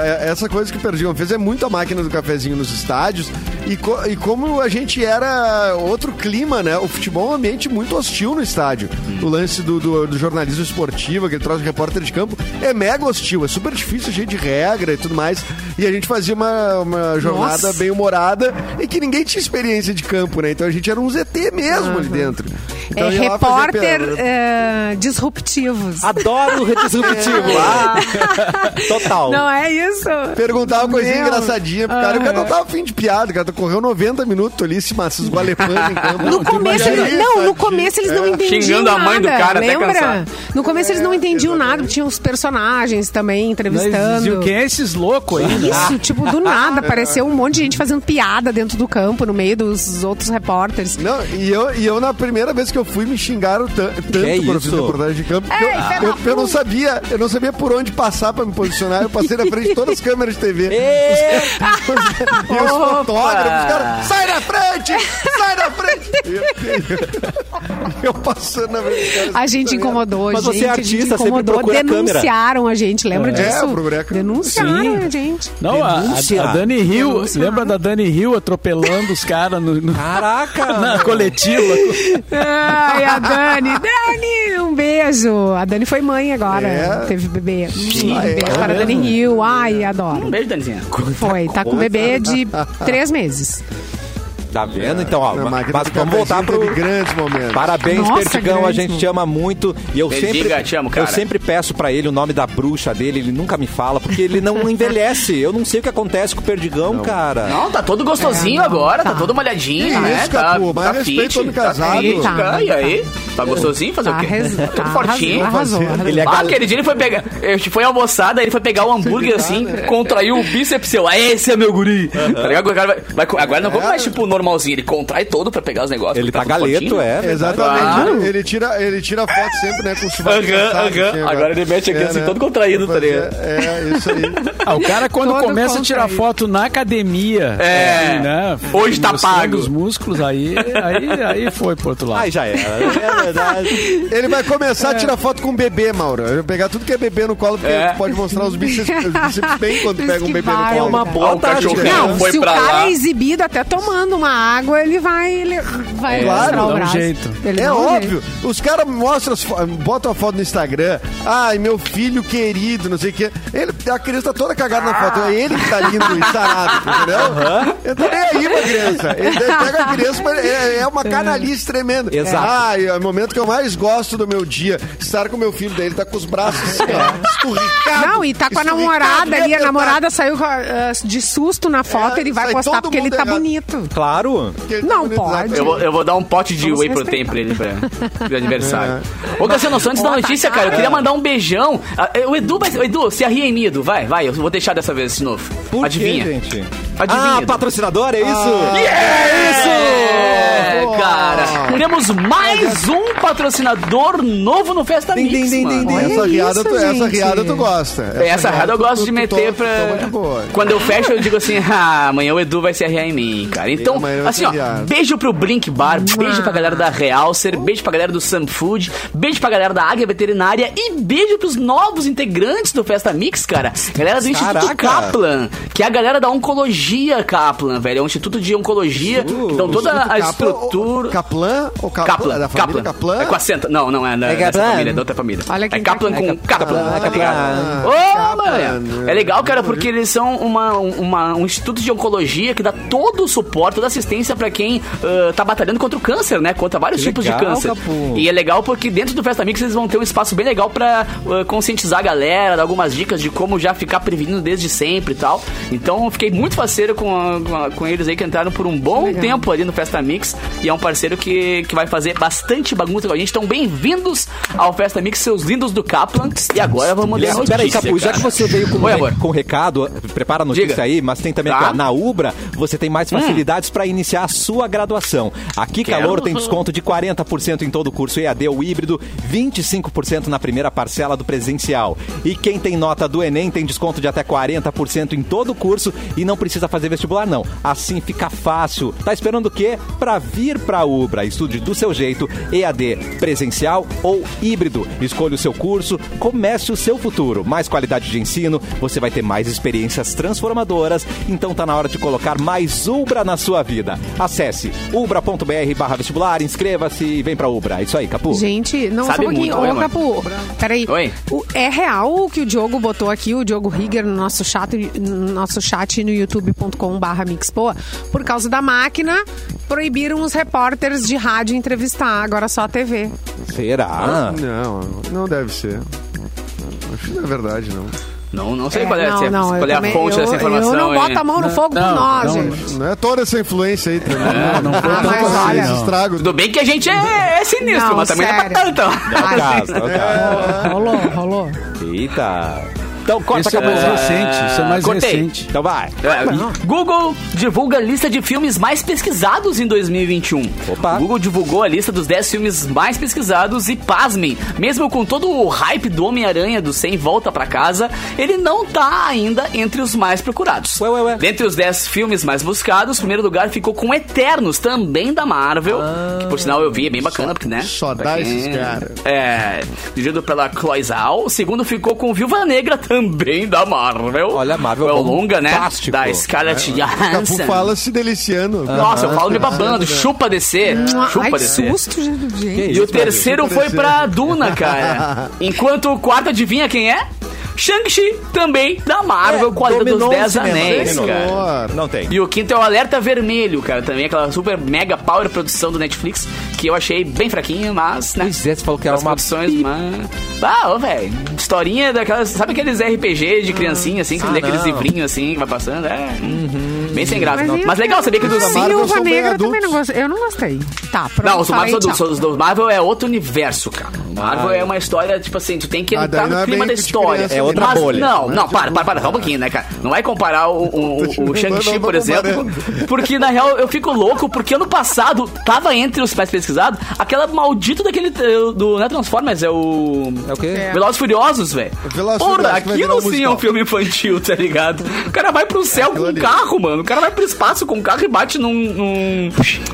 é- essa coisa que o Perdigão fez é muito a máquina do cafezinho nos estádios. E, co- e como a gente era outro clima, né? O futebol é um ambiente muito hostil no estádio. O lance do, do- do jornalismo esportivo, aquele troço de repórter de campo, é mega hostil. É super difícil, cheio de regra e tudo mais. E a gente fazia uma, uma jornada Nossa. bem humorada e que ninguém tinha experiência de campo, né? Então a gente era um ZT mesmo ali dentro. Então É lá fazer repórter é, disruptivos. Adoro o disruptivo. Ah, total. Não é isso? Perguntar uma coisinha Meu. engraçadinha pro cara. O cara não tava afim de piada, o cara correu 90 minutos ali, se se esgualepando em campo. No começo, eles, isso, não, no começo eles não É. entendiam Xingando a nada. mãe do cara até lembra? cansar. No começo eles não entendiam nada, tinha os personagens também entrevistando. diziam, quem é esses loucos aí, né? Isso, tipo, do nada, apareceu um monte de gente fazendo piada dentro do campo, no meio dos outros repórteres. Não, e eu, e eu, na primeira vez que eu fui, me xingaram tan- tanto quando eu fiz isso? reportagem de campo. que Ei, eu, eu, eu não sabia, eu não sabia por onde passar pra me posicionar. Eu passei na frente de todas as câmeras de TV. e os fotógrafos, os caras, sai da frente! Sai da frente! Eu, passando na frente dos caras. A gente incomodou, Mas gente. você é a artista, incomodou. procura a câmera. Denunciaram a gente, lembra É, disso? eu procurei a câmera. Denunciaram Sim. a gente. Não, a, a, a Dani Hill, lembra da Dani Hill atropelando os caras no, no- Caraca! na coletiva? Ai, a Dani. Dani, um beijo. A Dani foi mãe agora. É? Teve bebê. Um Ah, é? beijo para a Dani Hill. Ai, adoro. Um beijo, Danizinha. Foi, tá com bebê de três meses. Tá vendo? Então, ó, máquina mas do vamos voltar pro... teve grandes momentos. Parabéns, Nossa, Perdigão, a grande, gente te ama muito. E eu Perdiga, sempre, te amo, eu cara. sempre peço pra ele o nome da bruxa dele, ele nunca me fala, porque ele não envelhece. Eu não sei o que acontece com o Perdigão, cara. Não, tá todo gostosinho É, não, agora, tá, tá. todo molhadinho, Que né? isso, tá, Capu, mais tá respeito fit, homem tá casado. fit, Tá. E tá. aí? Tá gostosinho fazer Tá o quê? arras- Todo tá fortinho. arrasou, arrasou. Ele é Ah, gal- aquele dia ele foi pegar. Ele foi almoçar, daí ele foi pegar o hambúrguer assim, contraiu o bíceps seu. Ah, esse é meu guri. Tá ligado? Agora, não vamos mais tipo normalzinho, ele contrai todo pra pegar os negócios. Ele tá galeto, é. verdade. Exatamente. Claro. Ele, tira, ele tira foto sempre, né? Com o Aham, aham. assim, Agora ele mete aqui assim, todo contraído, tá ligado? É, isso aí. Ah, o cara quando Todo começa a tirar contraído. foto na academia, É. assim, né? Hoje tá pago. os músculos, aí, aí, aí foi pro outro lado. Ai, já era. É verdade. Ele vai começar a tirar foto com bebê, Mauro. Eu vou pegar tudo que é bebê no colo, porque É. tu pode mostrar os bíceps, os bíceps bem quando pega um bebê no colo. É uma boa o tática. Não, foi se o cara lá. é exibido até tomando uma água, ele vai, ele vai Claro, mostrar o dá um braço. jeito. Ele É um óbvio. Os caras mostram, as botam a foto no Instagram. Ai, meu filho querido, não sei o quê. Ele, a criança tá toda cagada na foto. É ele que tá lindo e sarado, entendeu? Eu tô nem aí pra criança. Ele pega a criança, mas é, é uma canalice tremenda. Exato. Ai, é o momento que eu mais gosto do meu dia. Estar com meu filho dele, tá com os braços assim, ó, esturricados. Não, e tá com a namorada ali, a namorada saiu ah, de susto na foto, É, ele vai postar porque ele tá errado. bonito. Claro. Porque Não bonito, pode. Eu vou, eu vou dar um pote de Vamos whey protein respeitar. pra ele pra, de aniversário. É. Ô, Cassiano, só antes da tá notícia, cara, eu queria mandar um beijão. Ah, O Edu, vai, o Edu, se arria em mim, Edu. Vai, vai, eu vou deixar dessa vez de novo. Por quê, Adivinha. gente? Adivinha, Ah, Edu. patrocinador, é isso? É isso! Oh. cara. Temos mais um patrocinador novo no Festa Din, Mix, din, din, din, Essa riada, isso, tu, essa riada tu gosta. Essa rada eu gosto tu- de meter tu- pra. Quando eu fecho, eu digo assim: ah, amanhã o Edu vai se arriar em mim, cara. Então, Amanhã assim, ó, beijo pro Blink Bar, beijo pra galera da Realcer, beijo pra galera do Sam Food, beijo pra galera da Águia Veterinária e beijo pros novos integrantes do Festa Mix, cara. Galera do Instituto Caraca. Kaplan, que é a galera da Oncologia Kaplan, velho. É um instituto de oncologia. Uh, então toda a Kaplan, estrutura. ou- Kaplan ou Kaplan? Kaplan, É da família Kaplan? É com acento. Não, não é, da- É dessa Kaplan. família, é da outra família. Olha é tá Kaplan com É Kaplan. Kaplan? Kaplan. Ô, Kaplan. mano. É legal, cara, porque eles são uma, uma- um instituto de oncologia que dá todo o suporte, toda a assistência pra quem ah, tá batalhando contra o câncer, né? Contra vários Que tipos legal, de câncer. Capu. E é legal porque dentro do Festa Mix eles vão ter um espaço bem legal pra ah, conscientizar a galera, dar algumas dicas de como já ficar prevenindo desde sempre e tal. Então eu fiquei muito parceiro com, a- com, a- com eles aí que entraram por um bom tempo ali no Festa Mix e é um parceiro que, que vai fazer bastante bagunça com a gente. Então bem-vindos ao Festa Mix, seus lindos do Kaplan. E agora vamos ler a notícia, Peraí, Capu, já que você veio com, Oi, re- com recado, prepara a notícia Diga. aí, mas tem também Tá. aqui, ó, na Ubra, você tem mais facilidades pra vai iniciar a sua graduação. Aqui Quero. Calor tem desconto de 40% em todo o curso EAD ou híbrido, 25% na primeira parcela do presencial. E quem tem nota do Enem tem desconto de até 40% em todo o curso e não precisa fazer vestibular não. Assim fica fácil. Tá esperando o quê? Para vir para Ubra. Estude do seu jeito, EAD, presencial ou híbrido. Escolha o seu curso, comece o seu futuro. Mais qualidade de ensino, você vai ter mais experiências transformadoras, então tá na hora de colocar mais Ubra na sua vida. Acesse ubra.br barra vestibular, inscreva-se e vem pra Ubra. É isso aí, Capu. Gente, não, Sabe só um pouquinho. muito, né, Ô, mãe? Capu, peraí. Oi. O- é real o que o Diogo botou aqui, o Diogo Rigger, no nosso chat, no nosso chat no youtube.com barra mixpoa, por causa da máquina, proibiram os repórteres de rádio entrevistar, agora só a TV. Será? Não, não deve ser. Acho que não é verdade, não. Não, não sei É, qual é, não, se- não, qual é a também- fonte eu, dessa informação. Eu não hein? boto a mão no fogo por Não, nós, não, gente. Não é toda essa influência aí também. É, não foi Ah, tanto assim, esse não. estrago. Tudo bem que a gente é, é sinistro, Não, mas também não é pra sério. tanto. É o caso, é o caso. Rolou, rolou. Eita. Então corta, Isso é mais recente, isso é mais cortei. recente. Então vai. É, Google divulga a lista de filmes mais pesquisados em 2021. Opa. O Google divulgou a lista dos 10 filmes mais pesquisados e, pasmem, mesmo com todo o hype do Homem-Aranha do Sem Volta pra Casa, ele não tá ainda entre os mais procurados. Ué, ué, ué. Dentre os 10 filmes mais buscados, o primeiro lugar ficou com Eternos, também da Marvel, que por sinal eu vi, é bem bacana, porque, né? só dá quem- esses cara. É, dirigido pela Chloe Zhao. O segundo ficou com Viúva Negra, também da Marvel. Olha, Marvel É o longa, né? fantástico. Da Scarlett Capu Johansson. fala se deliciando. Nossa, eu falo me babando. Chupa DC. Chupa Ai, susto, gente. E o terceiro foi pra Duna, cara. Enquanto o quarto, adivinha quem é? Shang-Chi, também da Marvel, com a Lenda dos Dez Anéis, cara. Não tem. E o quinto é o Alerta Vermelho, cara. Também aquela super mega power produção do Netflix, que eu achei bem fraquinho, mas, né? Pois é, você falou que era As uma... produções, mas... Ah, ô, velho. Historinha daquelas... Sabe aqueles RPG de criancinha, assim, que Ah, lê aqueles livrinhos, assim, que vai passando? É. Bem sem graça. Mas, não. Mas legal, sabia que dos bem Negra eu também não adultos. gostei. Eu não gostei. Tá, pronto. Não, os do, Marvel, tchau. os do Marvel é outro universo, cara. O Marvel é uma história, tipo assim, tu tem que Ah, entrar não no é clima bem da história. criança, É outra Mas, bolha. Não, não, para, para, para, só um pouquinho, né, cara? Não vai comparar o, o, o- o Shang-Chi, por exemplo, porque na real eu fico louco, porque ano passado tava entre os mais pesquisados aquela maldito daquele eh, do né, Transformers, é o. É o quê? É. Velozes Furiosos, velho. Velozes e Porra, aquilo um sim é um filme infantil, tá ligado? O cara vai pro céu Aquilo com um ali. carro, mano. O cara vai pro espaço com um carro e bate num, num,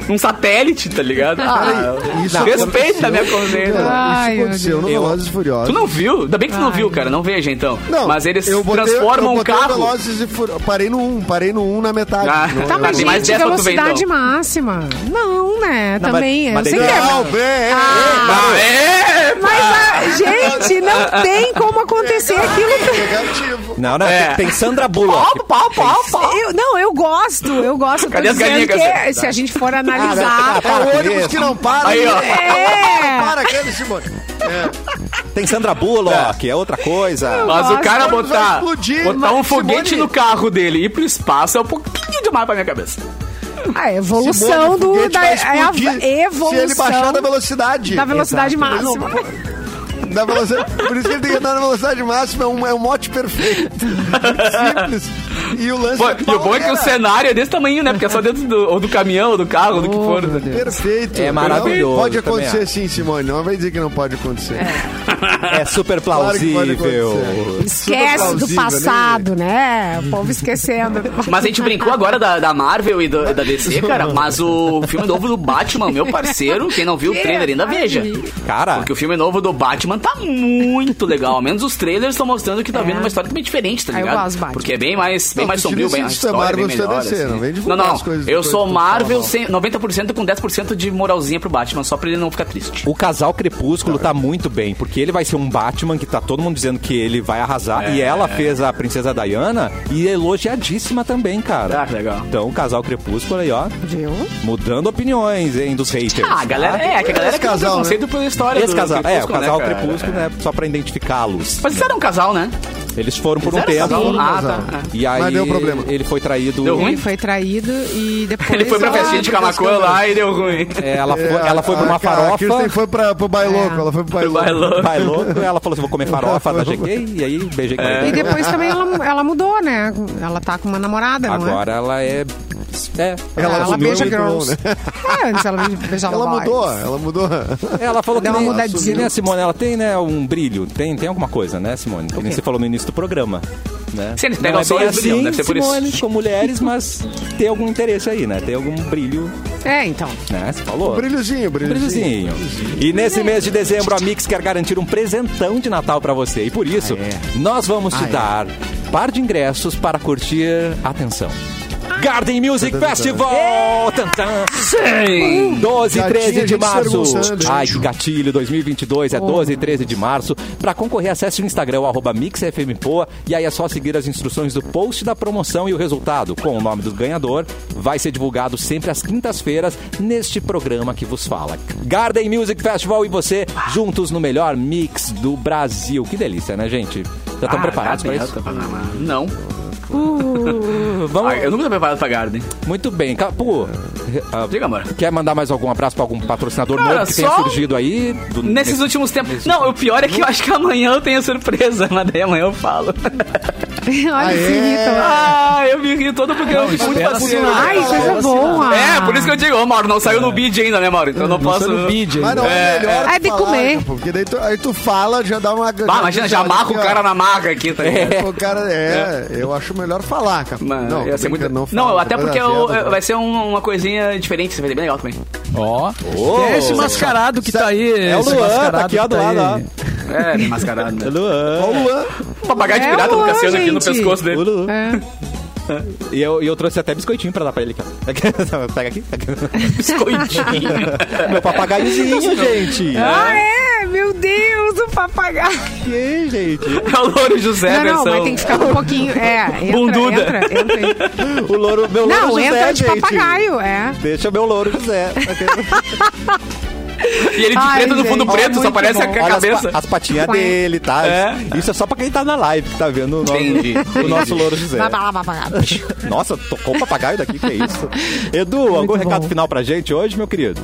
num satélite, tá ligado? Ah, Isso respeita a minha consciência. Ai, Isso aconteceu no. Velozes Furiosos. Tu não viu? Ainda bem que tu não viu, cara. Não veja então. Não, Mas eles eu botei- transformam eu um botei carro. Velozes e Fur... Parei no 1, parei no 1 na metade. Ah, Não- Tá, mas mais gente, 10 pra tu ver, velocidade então. máxima. Não, né? Não, Também. mas- eu mas sei que é. Não, bem, Ah, é! Mas, ah, gente, não tem como acontecer aquilo. negativo. Não, não, É. tem, Sandra Bullock. Pau, pau, pau, pau. Eu, não, eu gosto, eu gosto. Cadê as galinhas, se a gente for analisar. É o ônibus que não para. Aí, ó. É. Para, aquele, Simone. Tem Sandra Bullock, é outra coisa. Mas o gosto, cara o vai botar, explodir, botar mas um foguete Simone- no carro dele e ir pro espaço é um pouquinho demais pra minha cabeça. A evolução Simone, do. Da, é a evolução Se ele baixar da velocidade. da velocidade Exato. máxima. Da velocidade, por isso que ele tem que andar na velocidade máxima, é um, é um mote perfeito. Simples. E o lance Pô, é e o bom é que o cenário é desse tamanho, né? Porque é só dentro do, ou do caminhão, ou do carro, ou do que Oh, for. né? Perfeito. É maravilhoso, Pode também acontecer sim, Simone. Não vai dizer que não pode acontecer. É super Claro que pode plausível. Esquece do plausível, passado, né? O povo esquecendo. Mas a gente brincou agora da, da Marvel e do- da DC, cara. Mas o filme novo do Batman, meu parceiro, quem não viu o trailer ainda veja. Cara, Porque o filme novo do Batman tá muito legal. Ao menos os trailers estão mostrando que tá É. vindo uma história também diferente, tá Ah, eu ligado? gosto Batman. Porque é bem mais, bem Não, mais sombrio, bem é história é bem Marvel, é melhor. Assim. não vem Não, não. as coisas Eu sou Marvel mal. 100 90% com 10% de moralzinha pro Batman, só pra ele não ficar triste. o casal Crepúsculo tá muito bem, porque ele vai ser um Batman que tá todo mundo dizendo que ele vai arrasar. E ela fez a Princesa Diana e é elogiadíssima também, cara. Ah, que legal. Então, o casal Crepúsculo aí, ó, Viu? mudando opiniões, hein, dos haters. Ah, a galera, é, que a galera Esse tem um casal, preconceito pela história Esse do casal, é, o Crepúsculo, casal né? Crepúsculo, né, só pra identificá-los. Mas eles eram um casal, né? Eles foram por um Eles eram tempo. casal? Ah, tá. É. E aí Mas deu problema. ele foi traído. Deu ruim? Ele foi traído e depois. Ele foi pra festinha de Camacuã lá e deu ruim. É, ela, foi, É, ela foi pra a- uma A Kirsten farofa. foi pra, pro bailoco, É. ela foi pro bailoco. bailando. Vai louco, ela falou assim: vou comer farofa da GK, e aí beijei com E ele. depois também ela, ela mudou, né? Ela tá com uma namorada, não é? Agora ela é É. Ela, ela assumiu beija muito bom, girls. né? É, antes ela beijava Ela boys. mudou, ela mudou. Ela falou que Deu uma mudadinha. a Simone, ela tem, né, um brilho. Tem, tem alguma coisa, né, Simone? Que nem você falou no início do programa. Né? Sim, eles Não pegam é só bem brilham, assim, deve ser por isso. Simone, com mulheres, mas tem algum interesse aí, né? Tem algum brilho, É, então. né? Você falou? Brilhozinho, Um brilhozinho. brilhozinho. E nesse mês de dezembro, a Mix quer garantir um presentão de Natal pra você. E por isso, nós vamos te dar par de ingressos para curtir, atenção, Garden Music Festival! Tan. 12 e Já 13 tinha de março. Ai, que gatilho, 2022 é 12 e 13 de março. Pra concorrer, acesse o Instagram, arroba MixFMPoa, e aí é só seguir as instruções do post da promoção e o resultado, com o nome do ganhador, vai ser divulgado sempre às quintas-feiras, neste programa que vos fala. Garden Music Festival e você, juntos no melhor mix do Brasil. Que delícia, né, gente? Já estão Ah, preparados pra Garden, isso? Não. Vamos. Ah, eu nunca tô preparado pra Garden. Muito bem. Capu, ah, Diga, amor. quer mandar mais algum abraço pra algum patrocinador Cara, novo que tenha surgido aí? do- Nesses nesse- últimos tempos. Não, o pior é que eu acho que amanhã eu tenho surpresa, mas daí amanhã eu falo. Olha Ah, esse é? Rita. Ah, eu me ri todo porque eu fico muito parceiro. assim, Ai, coisa boa. É, por isso que eu digo, ô Mauro, não saiu no bid ainda, né, Mauro? Então eu não Não posso. no bid Mas não é, É, melhor é de falar, comer. Capu, Porque daí tu, aí tu fala, já dá uma... Bah, imagina, já amarra o cara na marca aqui, tá ligado? O cara, é, eu acho melhor falar, cara. Não, ia ser muito... não, não, até porque vai ser um- uma coisinha diferente, vai ser bem legal também. Ó, Ô, é esse mascarado que tá aí. É o esse Luan, mascarado tá aqui, ó, do lado, ó. É, bem mascarado, né? Luan. Ó, o Luan. O papagaio de É pirata o do Luan, Cassiano aqui no gente. pescoço dele. O. É. E eu, e eu trouxe até biscoitinho pra dar pra ele ó. Pega aqui. Biscoitinho. Meu papagaiozinho, gente. Ah, é? Meu Deus, o papagaio. Que, gente? É o Louro José, Não, não, versão. mas tem que ficar um pouquinho. É, entra, Bunduda. entra, entra aí. O louro, meu louro Não, José, entra de gente. papagaio, é. Deixa meu louro José. E ele de Ai, preto no fundo gente, preto, só muito a bom. ca- Olha as, cabeça. pa- as patinhas dele, tá? É. Isso é só pra quem tá na live, que tá vendo o nosso, Entendi. o nosso louro José. Vai pra lá, papagaio. Nossa, tocou o papagaio daqui, que é isso? Edu, algum recado bom. final pra gente hoje, meu querido?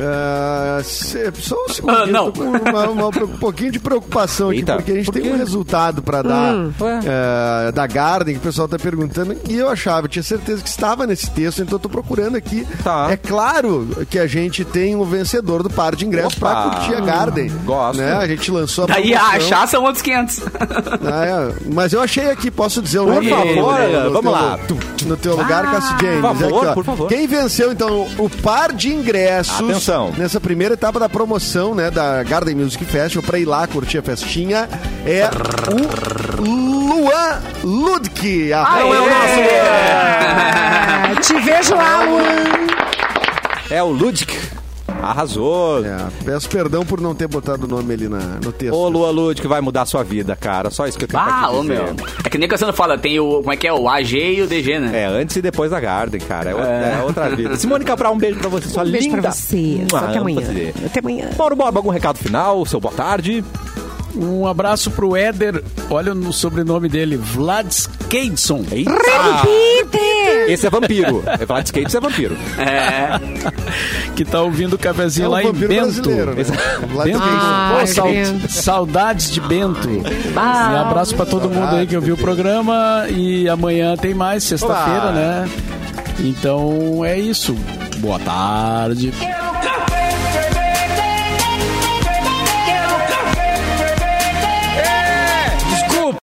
Ah, se- só um segundo. Ah, não. tô com uma- uma- um pouquinho de preocupação aqui, Eita, porque a gente por tem um resultado pra dar Ué. eh, da Garden, que o pessoal tá perguntando, e eu achava, eu tinha certeza que estava nesse texto, então eu tô procurando aqui. Tá. É claro que a gente tem o vencedor do par de ingressos pra Opa. curtir a Garden. Gosto. Né? A gente lançou a Daí promoção. achar são outros 500. Ah, é. Mas eu achei aqui, posso dizer o Por nome? favor, No vamos teu- lá. No teu lugar, Cassi James. Por favor, Aqui, ó. por favor. Quem venceu, então, o par de ingressos Atenção. Nessa primeira etapa da promoção, né, da Garden Music Festival, pra ir lá curtir a festinha, é o Luan Ludke. Ah, Não é o nosso. É, te vejo lá, Luan. É o Ludic. Arrasou. É, peço perdão por não ter botado o nome ali na, no texto. Ô, Lua Ludic, vai mudar a sua vida, cara. Só isso que eu tenho pra Ah, te ô dizer. meu. É que nem o Cassiano fala, tem o. Como é que é? O AG e o DG, né? É, antes e depois da Garden, cara. É, outra- é outra vida. Simone Cabral, um beijo pra você, sua Um beijo linda. pra você. Mua, Até amanhã. você. Até amanhã. Mauro Borba, algum recado final? Seu boa tarde. Um abraço pro Éder, olha no sobrenome dele, Vladskeidson. Eita! Peter! Esse é vampiro. É isso é vampiro. É. que tá ouvindo o cafezinho É um lá em Bento. né? Bento. Ah, Pô, Bento. saudades de Bento. Um abraço pra todo mundo aí que ouviu o programa e amanhã tem mais, sexta-feira, né? Então é isso. Boa tarde. Eu